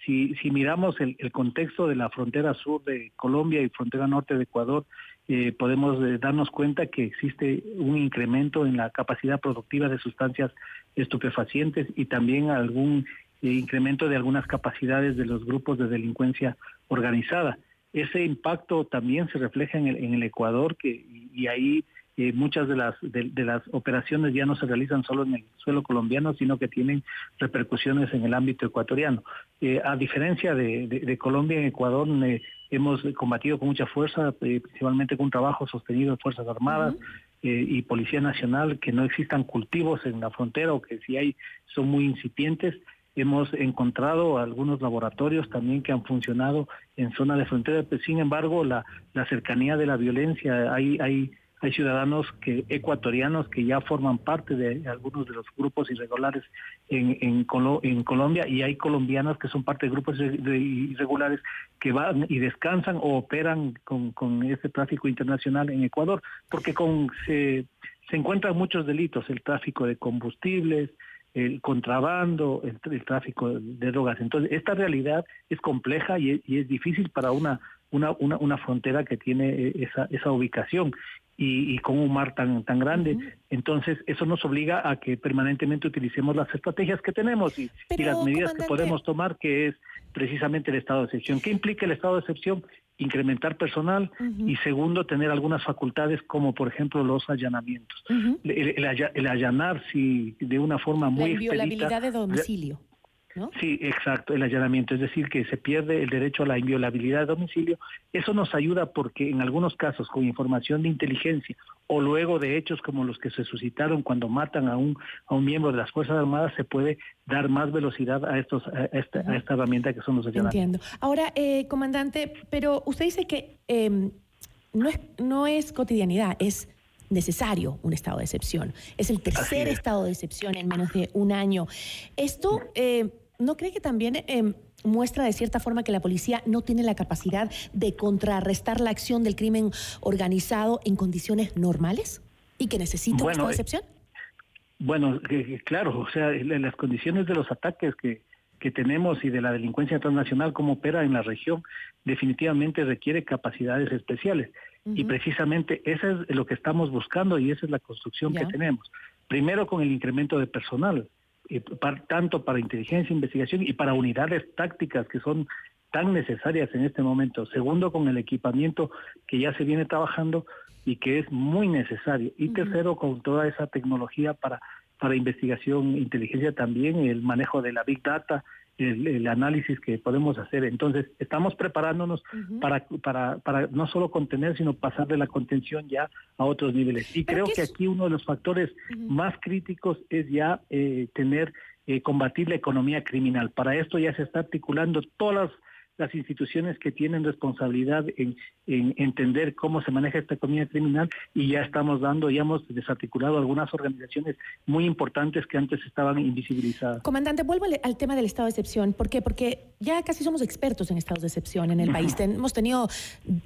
si, si miramos el, el, contexto de la frontera sur de Colombia y frontera norte de Ecuador, eh, podemos eh, darnos cuenta que existe un incremento en la capacidad productiva de sustancias estupefacientes y también algún eh, incremento de algunas capacidades de los grupos de delincuencia organizada. Ese impacto también se refleja en el, en el Ecuador que, y, ahí eh, muchas de las de, de, las operaciones ya no se realizan solo en el suelo colombiano, sino que tienen repercusiones en el ámbito ecuatoriano. A diferencia de, de, Colombia, en Ecuador eh, hemos combatido con mucha fuerza, eh, principalmente con un trabajo sostenido de Fuerzas Armadas. Uh -huh. y Policía Nacional, que no existan cultivos en la frontera o que si hay son muy incipientes. Hemos encontrado algunos laboratorios también que han funcionado en zona de frontera, pero sin embargo la, la cercanía de la violencia, hay, hay hay ciudadanos que ecuatorianos que ya forman parte de algunos de los grupos irregulares en, en, Colo en Colombia y hay colombianos que son parte de grupos irregulares que van y descansan o operan con, con ese tráfico internacional en Ecuador, porque con se, se encuentran muchos delitos, el tráfico de combustibles, el contrabando, el, tráfico de drogas. Entonces, esta realidad es compleja y es, y es difícil para una, una, una, una, frontera que tiene esa, esa ubicación y, y, con un mar tan, tan grande. Uh -huh. Entonces, eso nos obliga a que permanentemente utilicemos las estrategias que tenemos y, Pero, y las medidas que podemos tomar, que es precisamente el estado de excepción. ¿Qué implica el estado de excepción? Incrementar personal uh -huh. y segundo, tener algunas facultades como por ejemplo los allanamientos. Uh -huh. el, el, el, allanar si de una forma muy... La inviolabilidad de domicilio. ¿No? Sí, exacto, el allanamiento, es decir, que se pierde el derecho a la inviolabilidad de domicilio. Eso nos ayuda porque en algunos casos, con información de inteligencia o luego de hechos como los que se suscitaron cuando matan a un, a un miembro de las Fuerzas Armadas, se puede dar más velocidad a, estos, a, esta, a esta herramienta que son los allanamientos. Entiendo. Ahora, eh, comandante, pero usted dice que eh, no, es, no es cotidianidad, es necesario un estado de excepción. Es el tercer es. estado de excepción en menos de un año. Esto... Eh, ¿No cree que también eh, muestra de cierta forma que la policía no tiene la capacidad de contrarrestar la acción del crimen organizado en condiciones normales y que necesita bueno, una excepción? Bueno, eh, claro, o sea, las condiciones de los ataques que, que tenemos y de la delincuencia transnacional, como opera en la región, definitivamente requiere capacidades especiales. Uh -huh. Y precisamente eso es lo que estamos buscando y esa es la construcción yeah. que tenemos. Primero con el incremento de personal eh, para, tanto para inteligencia, investigación y para unidades tácticas que son tan necesarias en este momento. Segundo, con el equipamiento que ya se viene trabajando y que es muy necesario. Y uh -huh. tercero, con toda esa tecnología para, para investigación, inteligencia también, el manejo de la Big Data, el, el, análisis que podemos hacer. Entonces, estamos preparándonos uh -huh. para, para, para no solo contener, sino pasar de la contención ya a otros niveles. Y creo que aquí uno de los factores uh -huh. más críticos es ya eh, tener, eh, combatir la economía criminal. Para esto ya se está articulando todas las las instituciones que tienen responsabilidad en, en, entender cómo se maneja esta economía criminal y ya estamos dando, ya hemos desarticulado algunas organizaciones muy importantes que antes estaban invisibilizadas. Comandante, vuelvo al, al tema del estado de excepción. ¿Por qué? Porque ya casi somos expertos en estados de excepción en el país. Ten, hemos tenido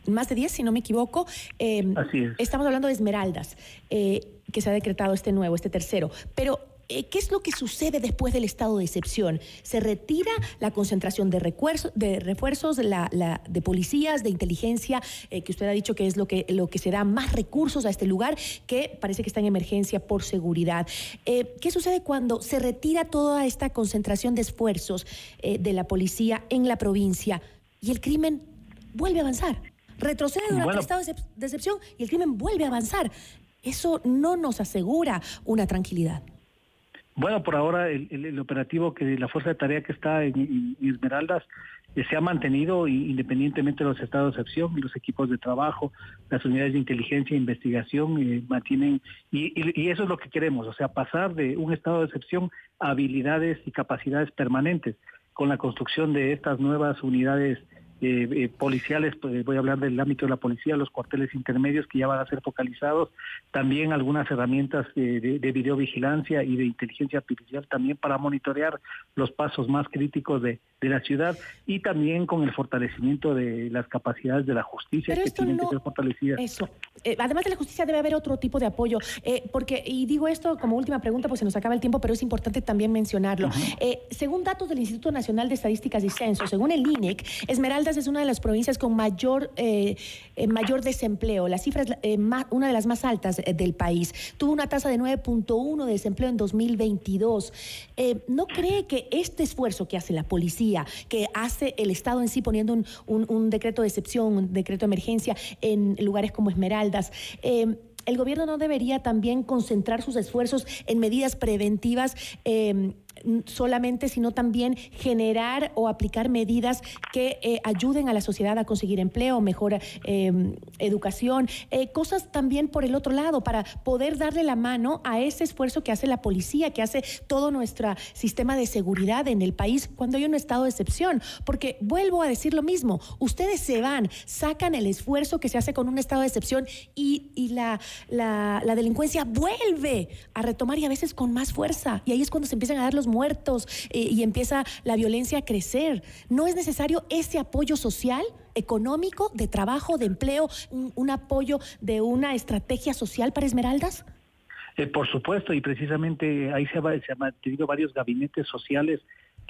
más de 10, si no me equivoco. Eh, Así es. Estamos hablando de Esmeraldas, eh, que se ha decretado este nuevo, este tercero. Pero ¿qué es lo que sucede después del estado de excepción? ¿Se retira la concentración de, refuerzos, de, refuerzos la, la, de policías, de inteligencia, eh, que usted ha dicho que es lo que, lo que se da más recursos a este lugar, que parece que está en emergencia por seguridad? Eh, ¿Qué sucede cuando se retira toda esta concentración de esfuerzos eh, de la policía en la provincia y el crimen vuelve a avanzar? Retrocede durante bueno. el estado de excepción y el crimen vuelve a avanzar. Eso no nos asegura una tranquilidad. Bueno, por ahora el, el, operativo que la fuerza de tarea que está en, Esmeraldas eh, se ha mantenido independientemente de los estados de excepción, los equipos de trabajo, las unidades de inteligencia e investigación eh, mantienen, y, y, eso es lo que queremos, o sea, pasar de un estado de excepción a habilidades y capacidades permanentes con la construcción de estas nuevas unidades eh, eh, policiales, pues, voy a hablar del ámbito de la policía, los cuarteles intermedios que ya van a ser focalizados, también algunas herramientas de, de, videovigilancia y de inteligencia artificial también para monitorear los pasos más críticos de, de la ciudad y también con el fortalecimiento de las capacidades de la justicia que tienen que ser fortalecidas. Eso. Eh, además de la justicia debe haber otro tipo de apoyo, porque, y digo esto como última pregunta, pues se nos acaba el tiempo, pero es importante también mencionarlo. según datos del Instituto Nacional de Estadísticas y Censo, según el INEC, Es una de las provincias con mayor, eh, eh, mayor desempleo. La cifra es eh, una de las más altas del país. Tuvo una tasa de 9.1 de desempleo en 2022. ¿No cree que este esfuerzo que hace la policía, que hace el Estado en sí poniendo un, un decreto de excepción, un decreto de emergencia en lugares como Esmeraldas, el gobierno no debería también concentrar sus esfuerzos en medidas preventivas solamente, sino también generar o aplicar medidas que eh, ayuden a la sociedad a conseguir empleo, mejor em, educación, eh, cosas también por el otro lado, para poder darle la mano a ese esfuerzo que hace la policía, que hace todo nuestro sistema de seguridad en el país cuando hay un estado de excepción. Porque vuelvo a decir lo mismo, ustedes se van, sacan el esfuerzo que se hace con un estado de excepción y, y la, la, la delincuencia vuelve a retomar y a veces con más fuerza. Y ahí es cuando se empiezan a dar los muertos eh, y empieza la violencia a crecer. ¿No es necesario ese apoyo social? económico, de trabajo, de empleo, un, apoyo de una estrategia social para Esmeraldas? Eh, por supuesto, y precisamente ahí se, ha, se han mantenido varios gabinetes sociales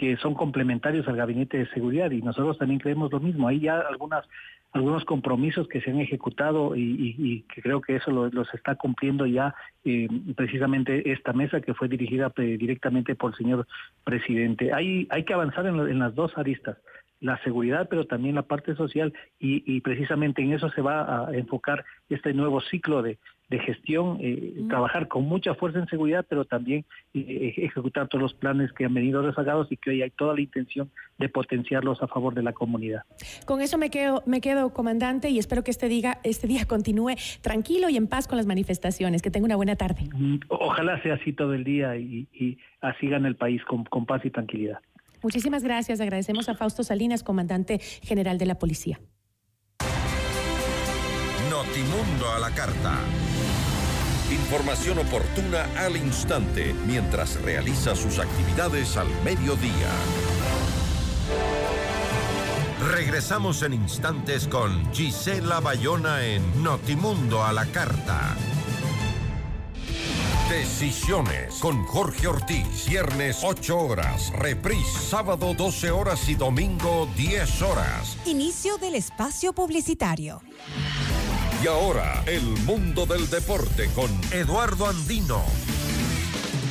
que son complementarios al gabinete de seguridad y nosotros también creemos lo mismo. Hay ya algunas algunos compromisos que se han ejecutado y, que creo que eso los está cumpliendo ya eh, precisamente esta mesa que fue dirigida eh, directamente por el señor presidente. Hay, hay que avanzar en, las dos aristas la seguridad, pero también la parte social, y, precisamente en eso se va a enfocar este nuevo ciclo de, de gestión, eh, mm. trabajar con mucha fuerza en seguridad, pero también eh, ejecutar todos los planes que han venido rezagados y que hoy hay toda la intención de potenciarlos a favor de la comunidad. Con eso me quedo, me quedo comandante, y espero que este día, este día continúe tranquilo y en paz con las manifestaciones. Que tenga una buena tarde. Mm, ojalá sea así todo el día y, así gane el país con, con paz y tranquilidad. Muchísimas gracias. Agradecemos a Fausto Salinas, comandante general de la policía. Notimundo a la carta. Información oportuna al instante mientras realiza sus actividades al mediodía. Regresamos en instantes con Gisela Bayona en Notimundo a la carta. Decisiones con Jorge Ortiz. Viernes 8 horas. Reprise sábado 12 horas y domingo 10 horas. Inicio del espacio publicitario. Y ahora, el mundo del deporte con Eduardo Andino.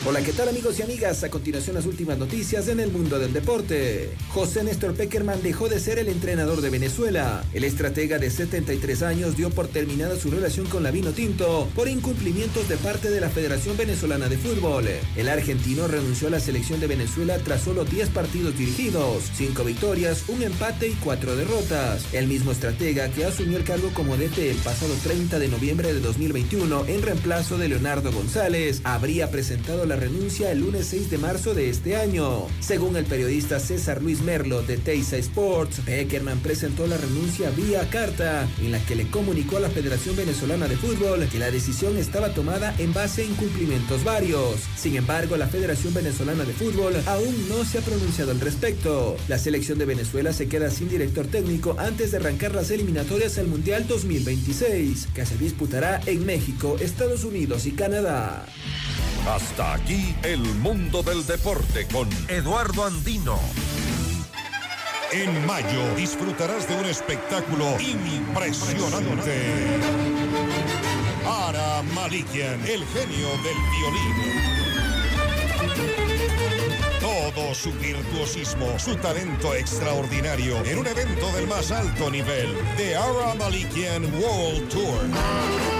Hola, ¿qué tal amigos y amigas? A continuación las últimas noticias en el mundo del deporte. José Néstor Peckerman dejó de ser el entrenador de Venezuela. El estratega de 73 años dio por terminada su relación con la Vino Tinto por incumplimientos de parte de la Federación Venezolana de Fútbol. El argentino renunció a la selección de Venezuela tras solo 10 partidos dirigidos, 5 victorias, un empate y 4 derrotas. El mismo estratega que asumió el cargo como DT el pasado 30 de noviembre de 2021 en reemplazo de Leonardo González habría presentado la renuncia el lunes 6 de marzo de este año. Según el periodista César Luis Merlo de Teisa Sports, Beckerman presentó la renuncia vía carta en la que le comunicó a la Federación Venezolana de Fútbol que la decisión estaba tomada en base a incumplimientos varios. Sin embargo, la Federación Venezolana de Fútbol aún no se ha pronunciado al respecto. La selección de Venezuela se queda sin director técnico antes de arrancar las eliminatorias al Mundial 2026, que se disputará en México, Estados Unidos y Canadá. Hasta aquí el mundo del deporte con Eduardo Andino. En mayo disfrutarás de un espectáculo impresionante. Ara Malikian, el genio del violín. Todo su virtuosismo, su talento extraordinario en un evento del más alto nivel, The Ara Malikian World Tour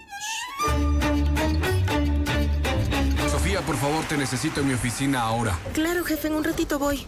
Sofía, por favor, te necesito en mi oficina ahora. Claro, jefe, en un ratito voy.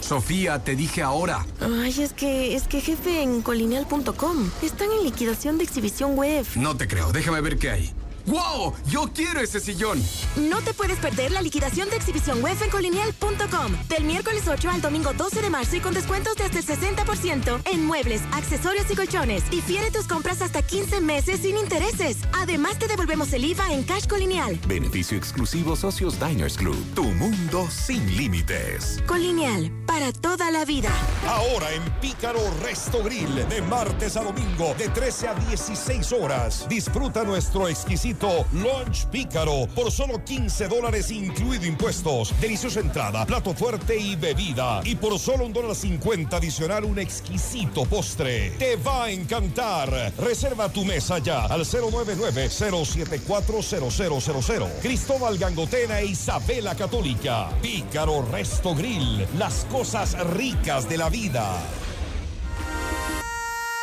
Sofía, te dije ahora. Ay, es que, es que jefe, en colineal.com están en liquidación de exhibición web. No te creo, déjame ver qué hay. ¡Wow! ¡Yo quiero ese sillón! No te puedes perder la liquidación de exhibición web en colineal.com del miércoles 8 al domingo 12 de marzo y con descuentos de hasta el 60% en muebles, accesorios y colchones. Difiere tus compras hasta 15 meses sin intereses. Además, te devolvemos el IVA en Cash Colineal. Beneficio exclusivo Socios Diners Club. Tu mundo sin límites. Colineal, para toda la vida. Ahora en Pícaro Resto Grill, de martes a domingo, de 13 a 16 horas. Disfruta nuestro exquisito Lunch Pícaro por solo 15 dólares incluido impuestos. Deliciosa entrada, plato fuerte y bebida. Y por solo un dólar 50 adicional un exquisito postre. Te va a encantar. Reserva tu mesa ya al 099-074-0000. Cristóbal Gangotena e Isabela Católica. Pícaro Resto Grill. Las cosas ricas de la vida.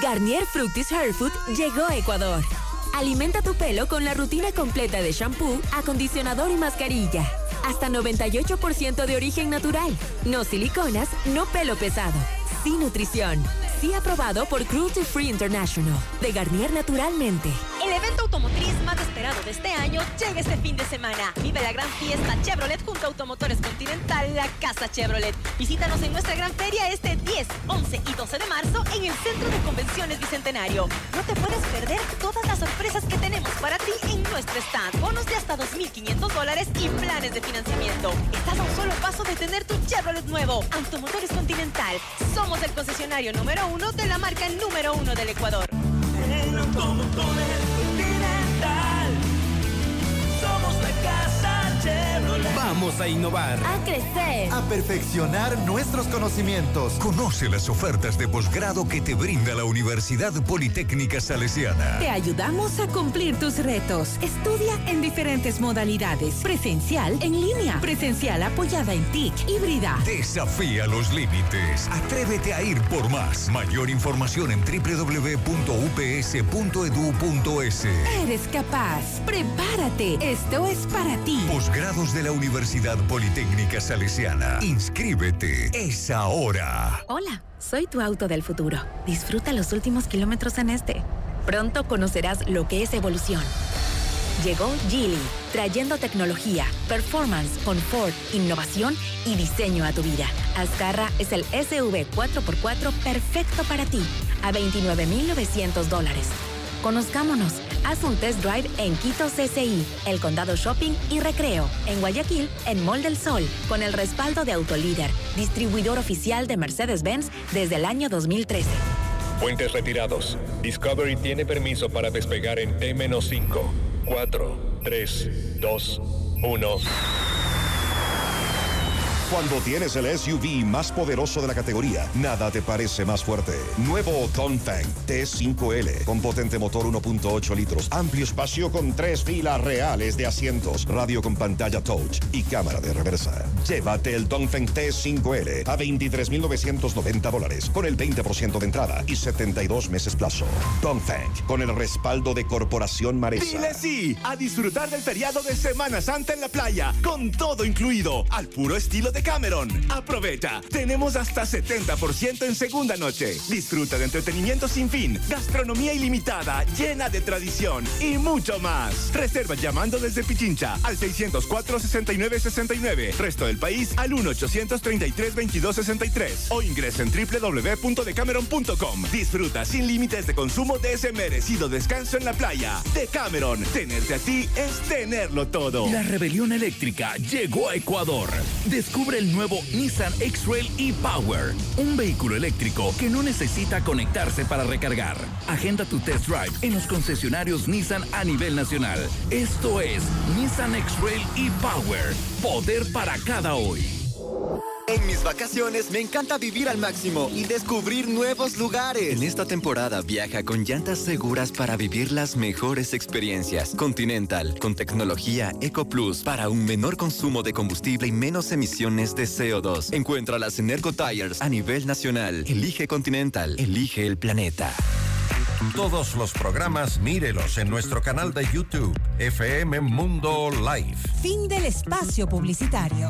Garnier Fructis Hair Food llegó a Ecuador. Alimenta tu pelo con la rutina completa de shampoo, acondicionador y mascarilla. Hasta 98% de origen natural. No siliconas, no pelo pesado. Sin nutrición. Sí aprobado por Cruelty Free International. De Garnier Naturalmente. El evento automotriz más esperado de este año llega este fin de semana. Vive la gran fiesta Chevrolet junto a Automotores Continental, la Casa Chevrolet. Visítanos en nuestra gran feria este 10, 11 y 12 de marzo en el Centro de Convenciones Bicentenario. No te puedes perder todas las sorpresas que tenemos para ti en nuestro stand. Bonos de hasta 2.500 dólares y planes de financiamiento. Estás a un solo paso de tener tu Chevrolet nuevo. Automotores Continental. Somos el concesionario número uno de la marca número uno del Ecuador. Vamos a innovar. A crecer. A perfeccionar nuestros conocimientos. Conoce las ofertas de posgrado que te brinda la Universidad Politécnica Salesiana. Te ayudamos a cumplir tus retos. Estudia en diferentes modalidades. Presencial, en línea. Presencial apoyada en TIC, híbrida. Desafía los límites. Atrévete a ir por más. Mayor información en www.ups.edu.es. Eres capaz. Prepárate. Esto es para ti. Posgrados de la Universidad Politécnica Salesiana. Inscríbete. Es ahora. Hola, soy tu auto del futuro. Disfruta los últimos kilómetros en este. Pronto conocerás lo que es evolución. Llegó Geely, trayendo tecnología, performance, confort, innovación y diseño a tu vida. Azcarra es el SUV 4x4 perfecto para ti, a 29,900 dólares. Conozcámonos. Haz un test drive en Quito CCI, El Condado Shopping y Recreo. En Guayaquil, en Mall del Sol, con el respaldo de Autolíder, distribuidor oficial de Mercedes-Benz desde el año 2013. Puentes retirados. Discovery tiene permiso para despegar en T-5, 4, 3, 2, 1. Cuando tienes el SUV más poderoso de la categoría, nada te parece más fuerte. Nuevo Dongfeng T5L con potente motor 1.8 litros, amplio espacio con tres filas reales de asientos, radio con pantalla touch y cámara de reversa. Llévate el Dongfeng T5L a 23.990 dólares con el 20% de entrada y 72 meses plazo. Dongfeng con el respaldo de Corporación Maresa. Dile sí a disfrutar del feriado de Semana Santa en la playa, con todo incluido, al puro estilo de Cameron. Aprovecha, tenemos hasta 70% en segunda noche. Disfruta de entretenimiento sin fin, gastronomía ilimitada, llena de tradición y mucho más. Reserva llamando desde Pichincha al 604-6969. Resto del país al 1-833-2263 o ingresa en www.decameron.com. Disfruta sin límites de consumo de ese merecido descanso en la playa. De Cameron, tenerte a ti es tenerlo todo. La rebelión eléctrica llegó a Ecuador. Descubre el nuevo Nissan X-Trail e-Power, un vehículo eléctrico que no necesita conectarse para recargar. Agenda tu test drive en los concesionarios Nissan a nivel nacional. Esto es Nissan X-Trail e-Power, poder para cada hoy. En mis vacaciones me encanta vivir al máximo y descubrir nuevos lugares. En esta temporada viaja con llantas seguras para vivir las mejores experiencias. Continental, con tecnología Eco Plus para un menor consumo de combustible y menos emisiones de CO2. Encuéntralas en Erco Tires a nivel nacional. Elige Continental, elige el planeta. Todos los programas mírelos en nuestro canal de YouTube, FM Mundo Live. Fin del espacio publicitario.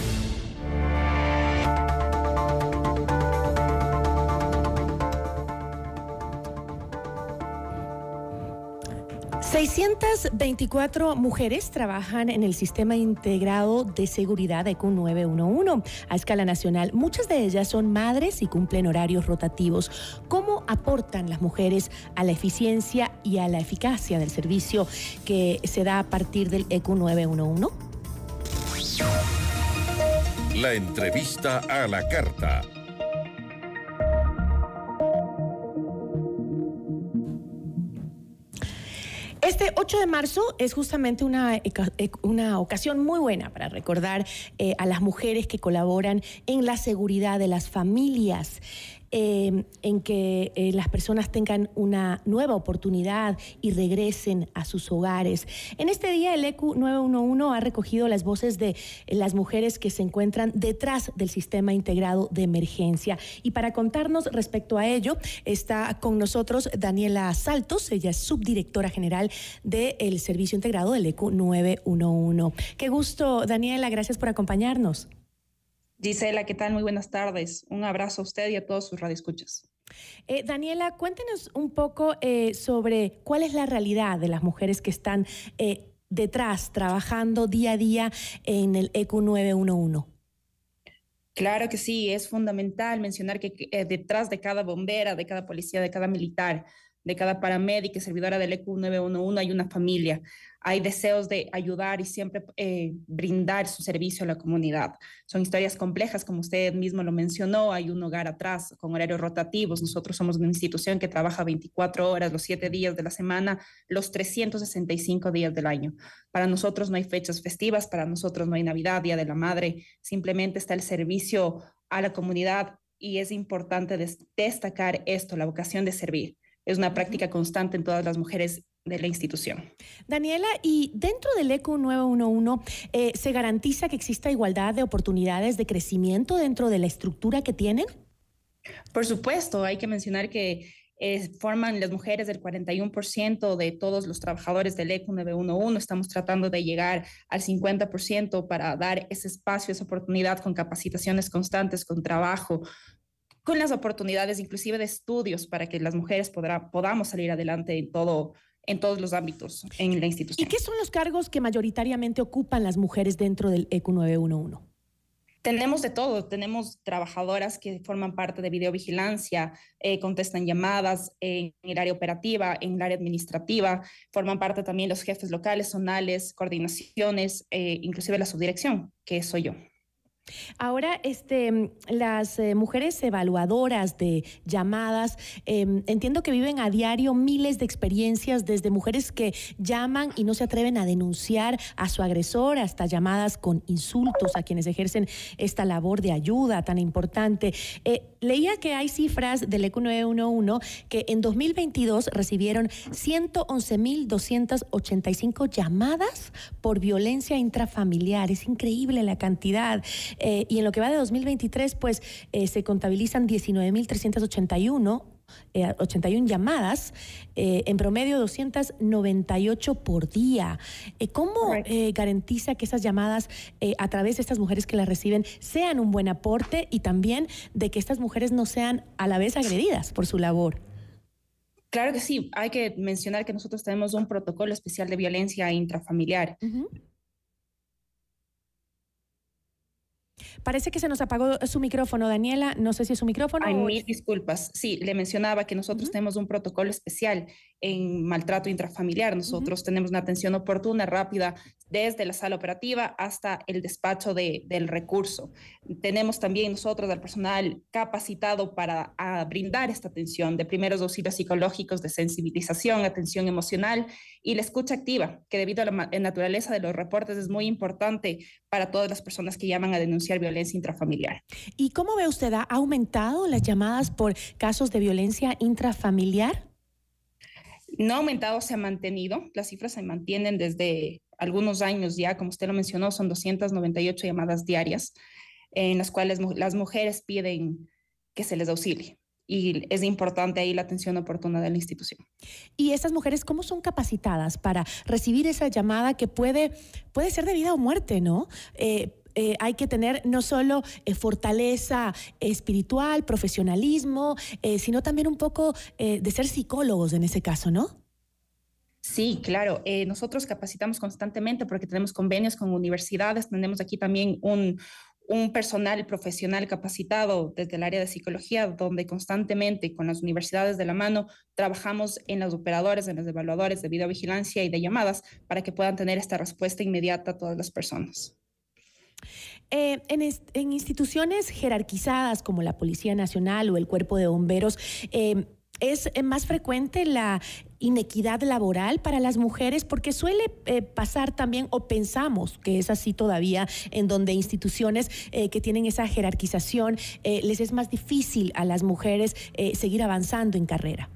...624 mujeres trabajan en el Sistema Integrado de Seguridad ECU 911 a escala nacional. Muchas de ellas son madres y cumplen horarios rotativos. ¿Cómo aportan las mujeres a la eficiencia y a la eficacia del servicio que se da a partir del EQ 911? La entrevista a la carta. Este 8 de marzo es justamente una, una ocasión muy buena para recordar eh, a las mujeres que colaboran en la seguridad de las familias. Eh, en que eh, las personas tengan una nueva oportunidad y regresen a sus hogares. En este día el ECU 911 ha recogido las voces de eh, las mujeres que se encuentran detrás del sistema integrado de emergencia. Y para contarnos respecto a ello, está con nosotros Daniela Saltos, ella es subdirectora general del Servicio Integrado del ECU 911. Qué gusto, Daniela, gracias por acompañarnos. Gisela, ¿qué tal? Muy buenas tardes. Un abrazo a usted y a todos sus radioescuchas. Eh, Daniela, cuéntenos un poco eh, sobre cuál es la realidad de las mujeres que están eh, detrás, trabajando día a día en el EQ 911. Claro que sí, es fundamental mencionar que detrás de cada bombera, de cada policía, de cada militar, de cada paramédica y servidora del EQ 911 hay una familia, hay deseos de ayudar y siempre eh, brindar su servicio a la comunidad. Son historias complejas, como usted mismo lo mencionó, hay un hogar atrás con horarios rotativos. Nosotros somos una institución que trabaja 24 horas, los 7 días de la semana, los 365 días del año. Para nosotros no hay fechas festivas, para nosotros no hay Navidad, Día de la Madre, simplemente está el servicio a la comunidad y es importante destacar esto, la vocación de servir es una práctica constante en todas las mujeres de la institución. Daniela, y dentro del ECO 911, eh, ¿se garantiza que exista igualdad de oportunidades de crecimiento dentro de la estructura que tienen? Por supuesto, hay que mencionar que eh, forman las mujeres del 41% de todos los trabajadores del ECO 911. Estamos tratando de llegar al 50% para dar ese espacio, esa oportunidad con capacitaciones constantes, con trabajo, con las oportunidades inclusive de estudios para que las mujeres podrá, podamos salir adelante en todo en todos los ámbitos en la institución. ¿Y qué son los cargos que mayoritariamente ocupan las mujeres dentro del ECU 911? Tenemos de todo, tenemos trabajadoras que forman parte de videovigilancia, eh, contestan llamadas en el área operativa, en el área administrativa, forman parte también los jefes locales, zonales, coordinaciones, eh, inclusive la subdirección, que soy yo. Ahora, este, las eh, mujeres evaluadoras de llamadas, em, entiendo que viven a diario miles de experiencias, desde mujeres que llaman y no se atreven a denunciar a su agresor, hasta llamadas con insultos a quienes ejercen esta labor de ayuda tan importante. Eh, leía que hay cifras del ECU 911 que en 2022 recibieron 111.285 llamadas por violencia intrafamiliar. Es increíble la cantidad. Eh, y en lo que va de 2023, pues eh, se contabilizan 19.381 81 eh, llamadas, en promedio 298 por día. ¿Cómo garantiza que esas llamadas a través de estas mujeres que las reciben sean un buen aporte y también de que estas mujeres no sean a la vez agredidas por su labor? Claro que sí, hay que mencionar que nosotros tenemos un protocolo especial de violencia intrafamiliar. Parece que se nos apagó su micrófono, Daniela. No sé si es su micrófono. Ay, mil disculpas. Sí, le mencionaba que nosotros tenemos un protocolo especial en maltrato intrafamiliar. Nosotros tenemos una atención oportuna, rápida, desde la sala operativa hasta el despacho de, del recurso. Tenemos también nosotros al personal capacitado para brindar esta atención de primeros auxilios psicológicos, de sensibilización, atención emocional y la escucha activa, que debido a la naturaleza de los reportes es muy importante para todas las personas que llaman a denunciar violencia intrafamiliar. ¿Y cómo ve usted? ¿Ha aumentado las llamadas por casos de violencia intrafamiliar? No ha aumentado, se ha mantenido. Las cifras se mantienen desde algunos años ya, como usted lo mencionó, son 298 llamadas diarias en las cuales las mujeres piden que se les auxilie y es importante ahí la atención oportuna de la institución. ¿Y estas mujeres cómo son capacitadas para recibir esa llamada que puede, puede ser de vida o muerte, no? Eh, eh, hay que tener no solo eh, fortaleza espiritual, profesionalismo, sino también un poco de ser psicólogos en ese caso, ¿no? Sí, claro. nosotros capacitamos constantemente porque tenemos convenios con universidades, tenemos aquí también un, un personal profesional capacitado desde el área de psicología, donde constantemente con las universidades de la mano trabajamos en los operadores, en los evaluadores de videovigilancia y de llamadas para que puedan tener esta respuesta inmediata a todas las personas. Eh, en, en, instituciones jerarquizadas como la Policía Nacional o el Cuerpo de Bomberos, eh, es eh, más frecuente la inequidad laboral para las mujeres, porque suele eh, pasar también, o pensamos que es así todavía, en donde instituciones que tienen esa jerarquización les es más difícil a las mujeres seguir avanzando en carrera.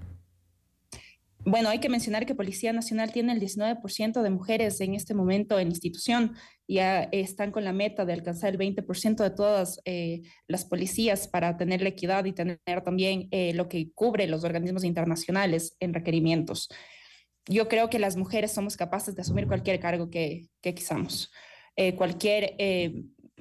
Bueno, hay que mencionar que Policía Nacional tiene el 19% de mujeres en este momento en institución. Ya están con la meta de alcanzar el 20% de todas eh, las policías para tener la equidad y tener también eh, lo que cubre los organismos internacionales en requerimientos. Yo creo que las mujeres somos capaces de asumir cualquier cargo que, que quisamos. Eh, cualquier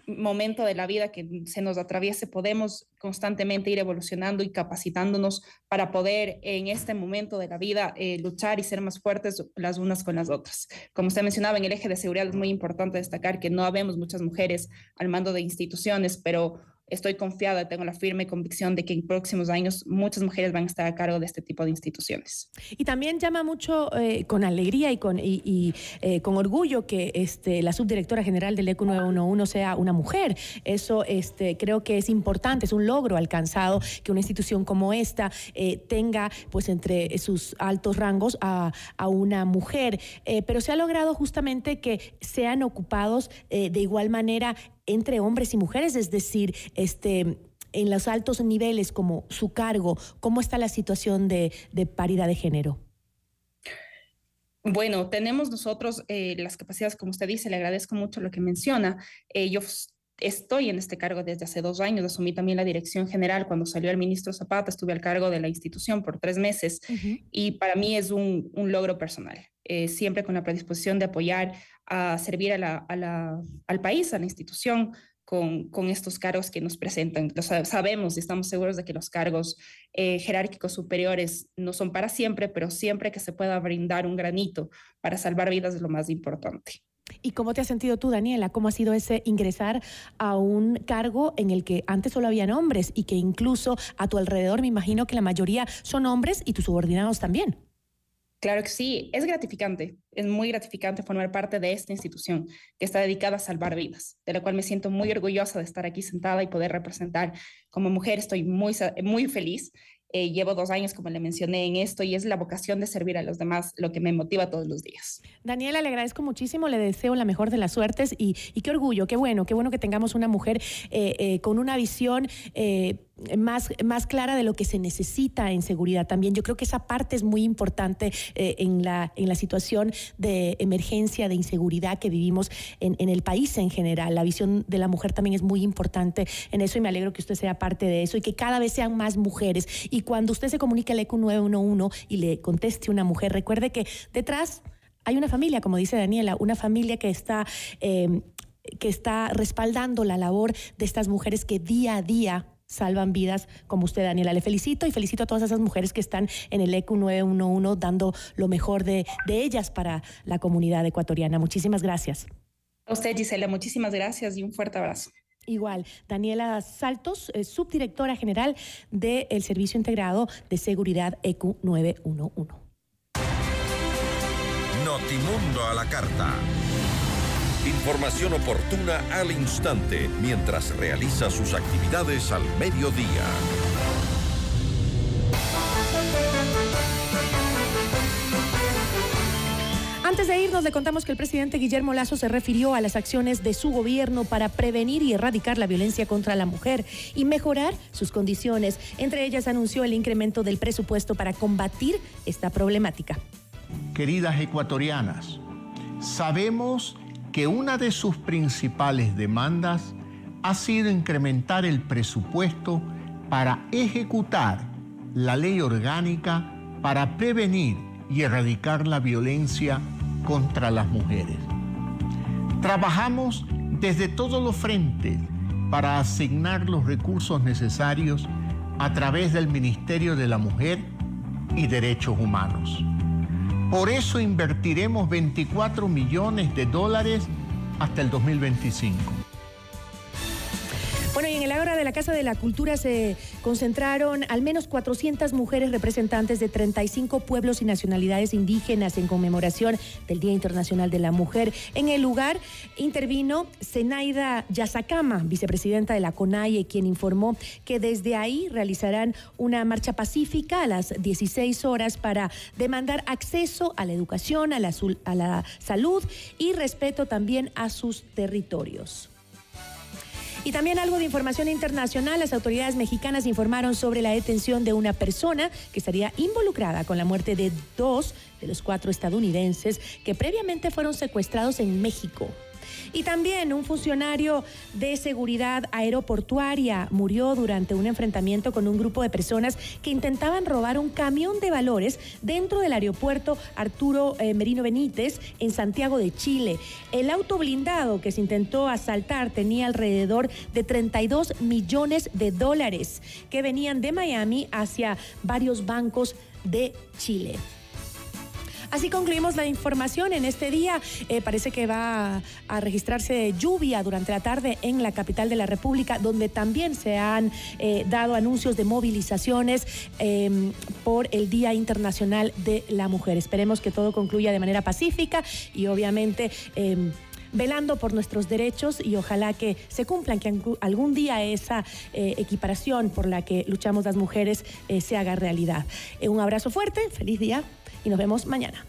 momento de la vida que se nos atraviese, podemos constantemente ir evolucionando y capacitándonos para poder en este momento de la vida eh, luchar y ser más fuertes las unas con las otras. Como usted mencionaba, en el eje de seguridad es muy importante destacar que no habemos muchas mujeres al mando de instituciones, pero estoy confiada, tengo la firme convicción de que en próximos años muchas mujeres van a estar a cargo de este tipo de instituciones. Y también llama mucho eh, con alegría y con, y, eh, con orgullo que este, la subdirectora general del ECU 911 sea una mujer. Eso este, creo que es importante, es un logro alcanzado que una institución como esta eh, tenga pues entre sus altos rangos a, a una mujer. pero se ha logrado justamente que sean ocupados de igual manera entre hombres y mujeres, es decir, este, en los altos niveles como su cargo, ¿cómo está la situación de, paridad de género? Bueno, tenemos nosotros eh, las capacidades, como usted dice, le agradezco mucho lo que menciona. Eh, yo estoy en este cargo desde hace dos años, asumí también la dirección general cuando salió el ministro Zapata, estuve al cargo de la institución por tres meses y para mí es un, logro personal, eh, siempre con la predisposición de apoyar a servir al país, a la institución, con, con, estos cargos que nos presentan. Lo sabemos y estamos seguros de que los cargos eh, jerárquicos superiores no son para siempre, pero siempre que se pueda brindar un granito para salvar vidas es lo más importante. ¿Y cómo te has sentido tú, Daniela? ¿Cómo ha sido ese ingresar a un cargo en el que antes solo habían hombres y que incluso a tu alrededor me imagino que la mayoría son hombres y tus subordinados también? Claro que sí, es gratificante, es muy gratificante formar parte de esta institución que está dedicada a salvar vidas, de la cual me siento muy orgullosa de estar aquí sentada y poder representar. Como mujer estoy muy, muy feliz eh, llevo dos años, como le mencioné, en esto y es la vocación de servir a los demás lo que me motiva todos los días. Daniela, le agradezco muchísimo, le deseo la mejor de las suertes y, qué orgullo, qué bueno, qué bueno que tengamos una mujer eh, eh, con una visión más, más clara de lo que se necesita en seguridad también. Yo creo que esa parte es muy importante en, la, en la situación de emergencia, de inseguridad que vivimos en, en el país en general. La visión de la mujer también es muy importante en eso y me alegro que usted sea parte de eso y que cada vez sean más mujeres y cuando usted se comunique al ECU 911 y le conteste una mujer, recuerde que detrás hay una familia, como dice Daniela, una familia que está... Em, que está respaldando la labor de estas mujeres que día a día salvan vidas como usted, Daniela. Le felicito y felicito a todas esas mujeres que están en el ECU 911 dando lo mejor de, de ellas para la comunidad ecuatoriana. Muchísimas gracias. A usted, Gisela, muchísimas gracias y un fuerte abrazo. Igual, Daniela Saltos, eh, subdirectora general del Servicio Integrado de Seguridad EQ 911. Notimundo a la carta. Información oportuna al instante mientras realiza sus actividades al mediodía. Antes de irnos, le contamos que el presidente Guillermo Lazo se refirió a las acciones de su gobierno para prevenir y erradicar la violencia contra la mujer y mejorar sus condiciones. Entre ellas anunció el incremento del presupuesto para combatir esta problemática. Queridas ecuatorianas, sabemos que una de sus principales demandas ha sido incrementar el presupuesto para ejecutar la ley orgánica para prevenir y erradicar la violencia contra las mujeres. Trabajamos desde todos los frentes para asignar los recursos necesarios a través del Ministerio de la Mujer y Derechos Humanos. Por eso invertiremos 24 millones de dólares hasta el 2025. En el Ágora de la Casa de la Cultura se concentraron al menos 400 mujeres representantes de 35 pueblos y nacionalidades indígenas en conmemoración del Día Internacional de la Mujer. En el lugar intervino Zenaida Yazacama, vicepresidenta de la CONAIE, quien informó que desde ahí realizarán una marcha pacífica a las 16 horas para demandar acceso a la educación, a la, a la salud y respeto también a sus territorios. Y también algo de información internacional. Las autoridades mexicanas informaron sobre la detención de una persona que estaría involucrada con la muerte de dos de los cuatro estadounidenses que previamente fueron secuestrados en México. Y también un funcionario de seguridad aeroportuaria murió durante un enfrentamiento con un grupo de personas que intentaban robar un camión de valores dentro del aeropuerto Arturo eh, Merino Benítez en Santiago de Chile. El auto blindado que se intentó asaltar tenía alrededor de 32 millones de dólares que venían de Miami hacia varios bancos de Chile. Así concluimos la información en este día. Eh, parece que va a registrarse lluvia durante la tarde en la capital de la República, donde también se han eh, dado anuncios de movilizaciones eh, por el Día Internacional de la Mujer. Esperemos que todo concluya de manera pacífica y obviamente velando por nuestros derechos y ojalá que se cumplan, que algún día esa eh, equiparación por la que luchamos las mujeres se haga realidad. Un abrazo fuerte, feliz día y nos vemos mañana.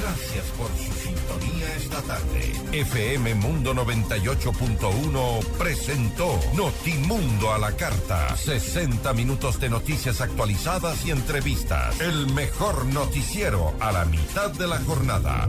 Gracias por su sintonía esta tarde. FM Mundo 98.1 presentó Notimundo a la carta. 60 minutos de noticias actualizadas y entrevistas. El mejor noticiero a la mitad de la jornada.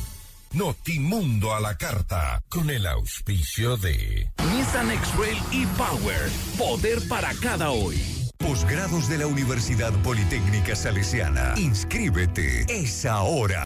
Notimundo a la carta, con el auspicio de Nissan X-Rail e-Power. Poder para cada hoy. Posgrados de la Universidad Politécnica Salesiana. Inscríbete. Es ahora.